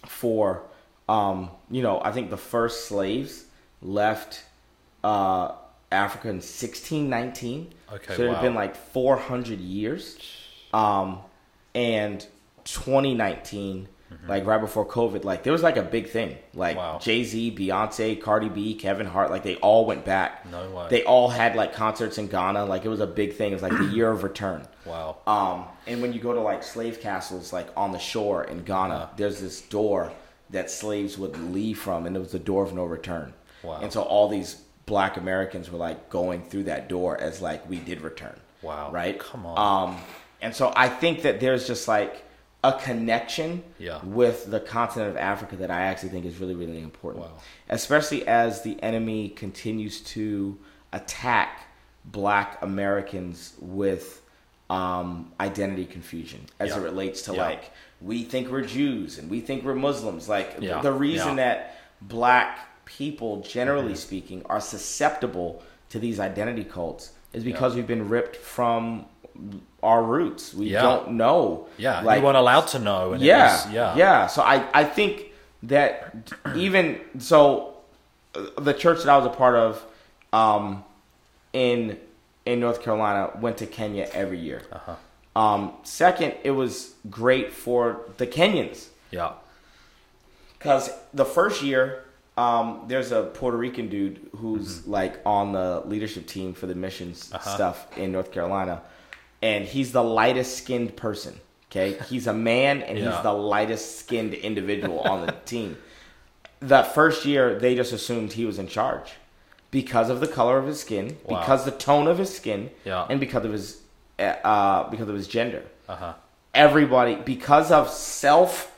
for, um, you know, I think the first slaves left uh, Africa in 1619. Okay, So it wow. had been like 400 years. Um, and 2019, like right before COVID, like there was like a big thing. Like Wow. Jay Z, Beyonce, Cardi B, Kevin Hart, like they all went back. No way. They all had like concerts in Ghana. Like it was a big thing. It was like the year of return. Wow. Um, and when you go to like slave castles, like on the shore in Ghana, there's this door that slaves would leave from, and it was the door of no return. Wow. And so all these black Americans were like going through that door as like we did return. Wow. Right? Come on. Um, and so I think that there's just like a connection Yeah. with the continent of Africa that I actually think is really, really important. Wow. Especially as the enemy continues to attack black Americans with um, identity confusion as Yeah. it relates to Yeah. like, we think we're Jews and we think we're Muslims. Like, the reason that black people, generally Mm-hmm. speaking, are susceptible to these identity cults is because we've been ripped from our roots. We Yeah. don't know. yeah. like- you weren't allowed to know. And yeah, was, yeah. yeah. So I, I think that even so, uh, the church that I was a part of, um, in in North Carolina, went to Kenya every year. Uh-huh. Um, second, it was great for the Kenyans Yeah. because the first year, um, there's a Puerto Rican dude who's like on the leadership team for the missions Mm-hmm. Uh-huh. stuff in North Carolina, and he's the lightest skinned person. Okay, he's a man and Yeah. he's the lightest skinned individual on the team. That first year, they just assumed he was in charge because of the color of his skin, Wow. because the tone of his skin, Yeah. and because of his uh, because of his gender Uh huh. everybody because of self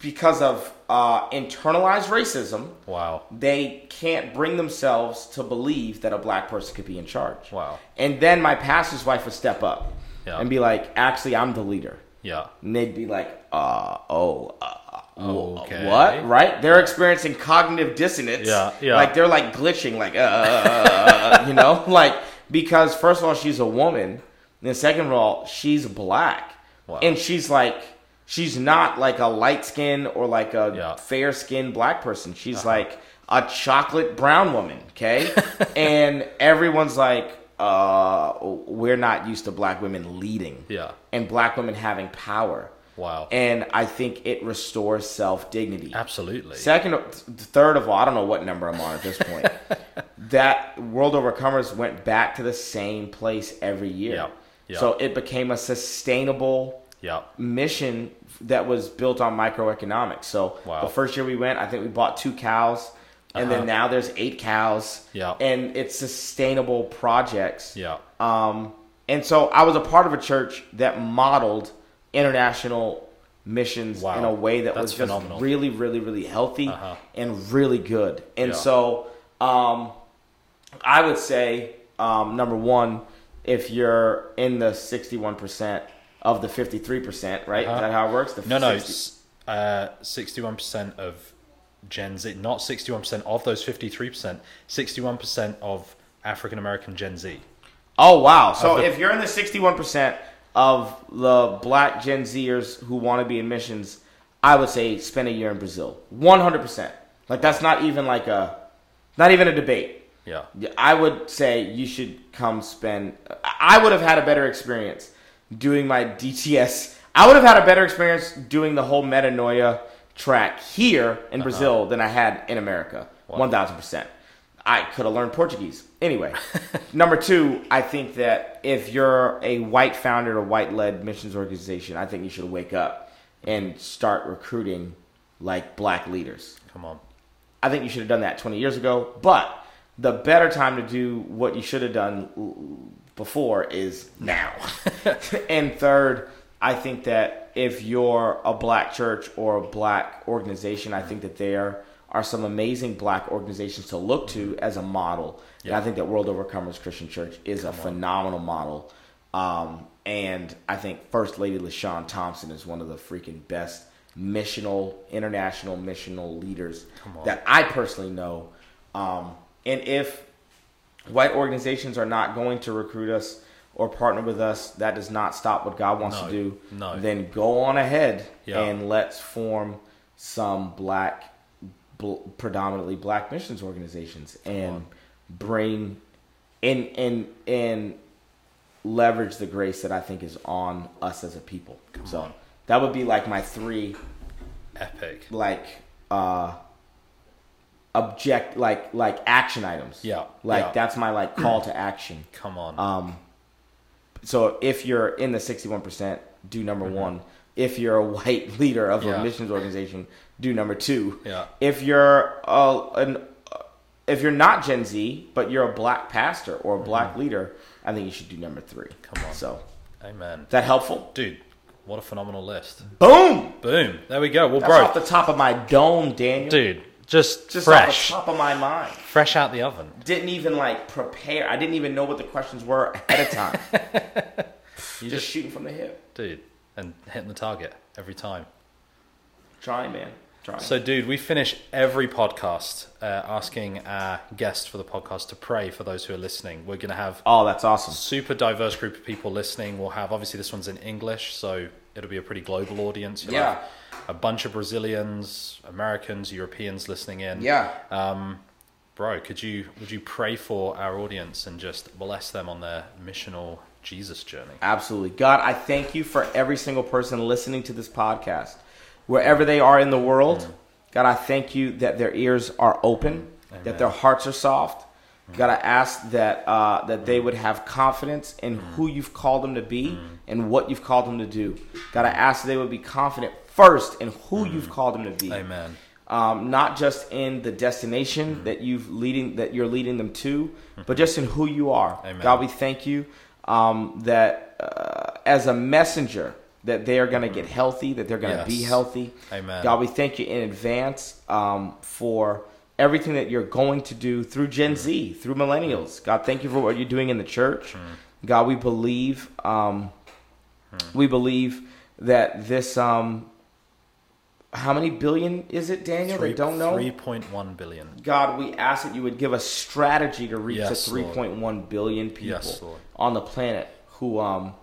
because of uh, internalized racism Wow. they can't bring themselves to believe that a black person could be in charge Wow. and then my pastor's wife would step up Yeah. and be like actually i'm the leader Yeah. and they'd be like uh oh uh, Okay. what right they're experiencing cognitive dissonance Yeah, yeah. like they're like glitching like uh you know like because first of all she's a woman and then second of all she's black Wow. and she's like she's not like a light skin or like a Yeah. fair skinned black person she's like a chocolate brown woman okay and everyone's like uh we're not used to black women leading Yeah. and black women having power. Wow. And I think it restores self dignity. Absolutely. Second, th- third of all, I don't know what number I'm on at this point. that World Overcomers went back to the same place every year. Yeah, yeah. So it became a sustainable Yeah. mission that was built on microeconomics. So Wow. the first year we went, I think we bought two cows, and Uh-huh. then now there's eight cows. Yeah. and it's sustainable projects. Yeah. Um, and so I was a part of a church that modeled international missions Wow. in a way that That's was just phenomenal. really, really, really healthy Uh-huh. and really good. And Yeah. so um, I would say um, number one, if you're in the 61% of the 53%, right? Uh-huh. Is that how it works? The No, no. 60 s- Uh, 61% of Gen Z, not 61% of those 53%, 61% of African American Gen Z. Oh wow! So the- if you're in the 61 percent of the Black Gen Zers who want to be in missions, I would say spend a year in Brazil. 100 percent. Like that's not even like a, not even a debate. Yeah. I would say you should come spend. I would have had a better experience doing my DTS. I would have had a better experience doing the whole metanoia track here in uh-huh. Brazil than I had in America. One thousand percent. I could have learned Portuguese. Anyway, number two, I think that if you're a white founded or white led missions organization, I think you should wake up and start recruiting like black leaders. Come on. I think you should have done that 20 years ago. But the better time to do what you should have done before is now. and third, I think that if you're a black church or a black organization, I think that there are some amazing black organizations to look to as a model. And I think that World Overcomers Christian Church is a phenomenal model. Um, and I think First Lady LaShawn Thompson is one of the freaking best missional, international missional leaders that I personally know. Um, and if white organizations are not going to recruit us or partner with us, that does not stop what God wants No, to do. no. Then go on ahead Yeah. and let's form some black, bl- predominantly black missions organizations and bring and and and leverage the grace that I think is on us as a people. so on. that would be like my three Epic. like uh object like like action items. Yeah, Like yeah. that's my like call to action. Come on. Um so if you're in the 61%, do number 1. If you're a white leader of Mm-hmm. Yeah. a missions organization, do number 2. Yeah. If you're a, an if you're not Gen Z, but you're a black pastor or a black leader, I think you should do number 3. Mm-hmm. Come on. So, Amen. is that helpful? Dude, what a phenomenal list. Boom. Boom. There we go. Well, That's bro, off the top of my dome, Daniel. dude, just, Just fresh. off the top of my mind. Fresh out the oven. didn't even like prepare. I didn't even know what the questions were ahead of time. Just, just, shooting from the hip. dude, and hitting the target every time. Trying, man. Trying. So, dude, we finish every podcast uh, asking our guest for the podcast to pray for those who are listening. We're going to have oh, that's awesome. super diverse group of people listening. We'll have obviously this one's in English, so it'll be a pretty global audience. You'll Yeah. have a bunch of Brazilians, Americans, Europeans listening in. Yeah. Um, bro, could you would you pray for our audience and just bless them on their missional Jesus journey? Absolutely. God, I thank you for every single person listening to this podcast. Wherever they are in the world, mm. God, I thank you that their ears are open, Amen. that their hearts are soft. Mm. God, I ask that uh, that they mm. would have confidence in who you've called them to be and what you've called them to do. God, I ask that they would be confident first in who you've called them to be. Amen. um, not just in the destination that you've leading that you're leading them to, but just in who you are. Amen. God, we thank you um, that uh, as a messenger that they are going to get healthy, that they're going to be healthy. Amen. God, we thank you in advance um, for everything that you're going to do through Gen Z, through millennials. God, thank you for what you're doing in the church. God, we believe um, we believe that this um, how many billion is it, Daniel? Three, they don't know. Three point one billion. God, we ask that you would give us strategy to reach Yes, the 3.1 billion people Yes, on the planet who, um,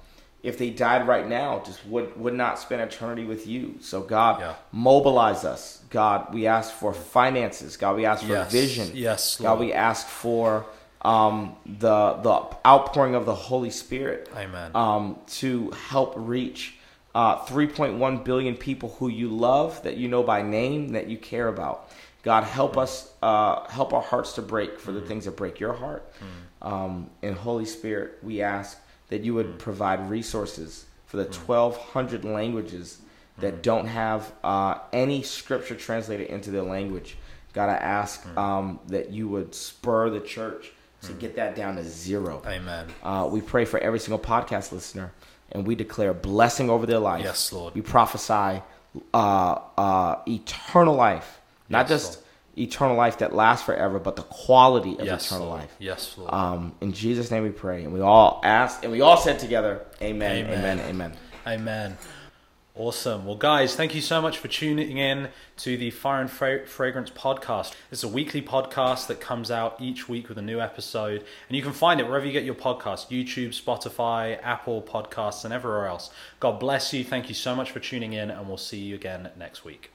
if they died right now, just would, would not spend eternity with you. So, God, Yeah. mobilize us. God, we ask for finances. God, we ask for Yes. vision. Yes, God, Lord. we ask for um, the the outpouring of the Holy Spirit Amen. um, to help reach uh, 3.1 billion people who you love, that you know by name, that you care about. God, help us, uh, help our hearts to break for the things that break your heart. Um, and Holy Spirit, we ask that you would provide resources for the 1,200 languages that don't have uh, any scripture translated into their language. God, I ask um, that you would spur the church to get that down to zero. Amen. Uh, we pray for every single podcast listener, and we declare blessing over their life. Yes, Lord. We prophesy uh, uh, eternal life, not Yes, just Lord. eternal life that lasts forever, but the quality of Yes, eternal Lord. life. Yes, Lord. Um, in Jesus' name we pray, and we all ask, and we all said together, Amen, Amen. Amen, Amen. Amen. Awesome. Well, guys, thank you so much for tuning in to the Fire and Fra- Fragrance podcast. It's a weekly podcast that comes out each week with a new episode, and you can find it wherever you get your podcast YouTube, Spotify, Apple Podcasts, and everywhere else. God bless you. Thank you so much for tuning in, and we'll see you again next week.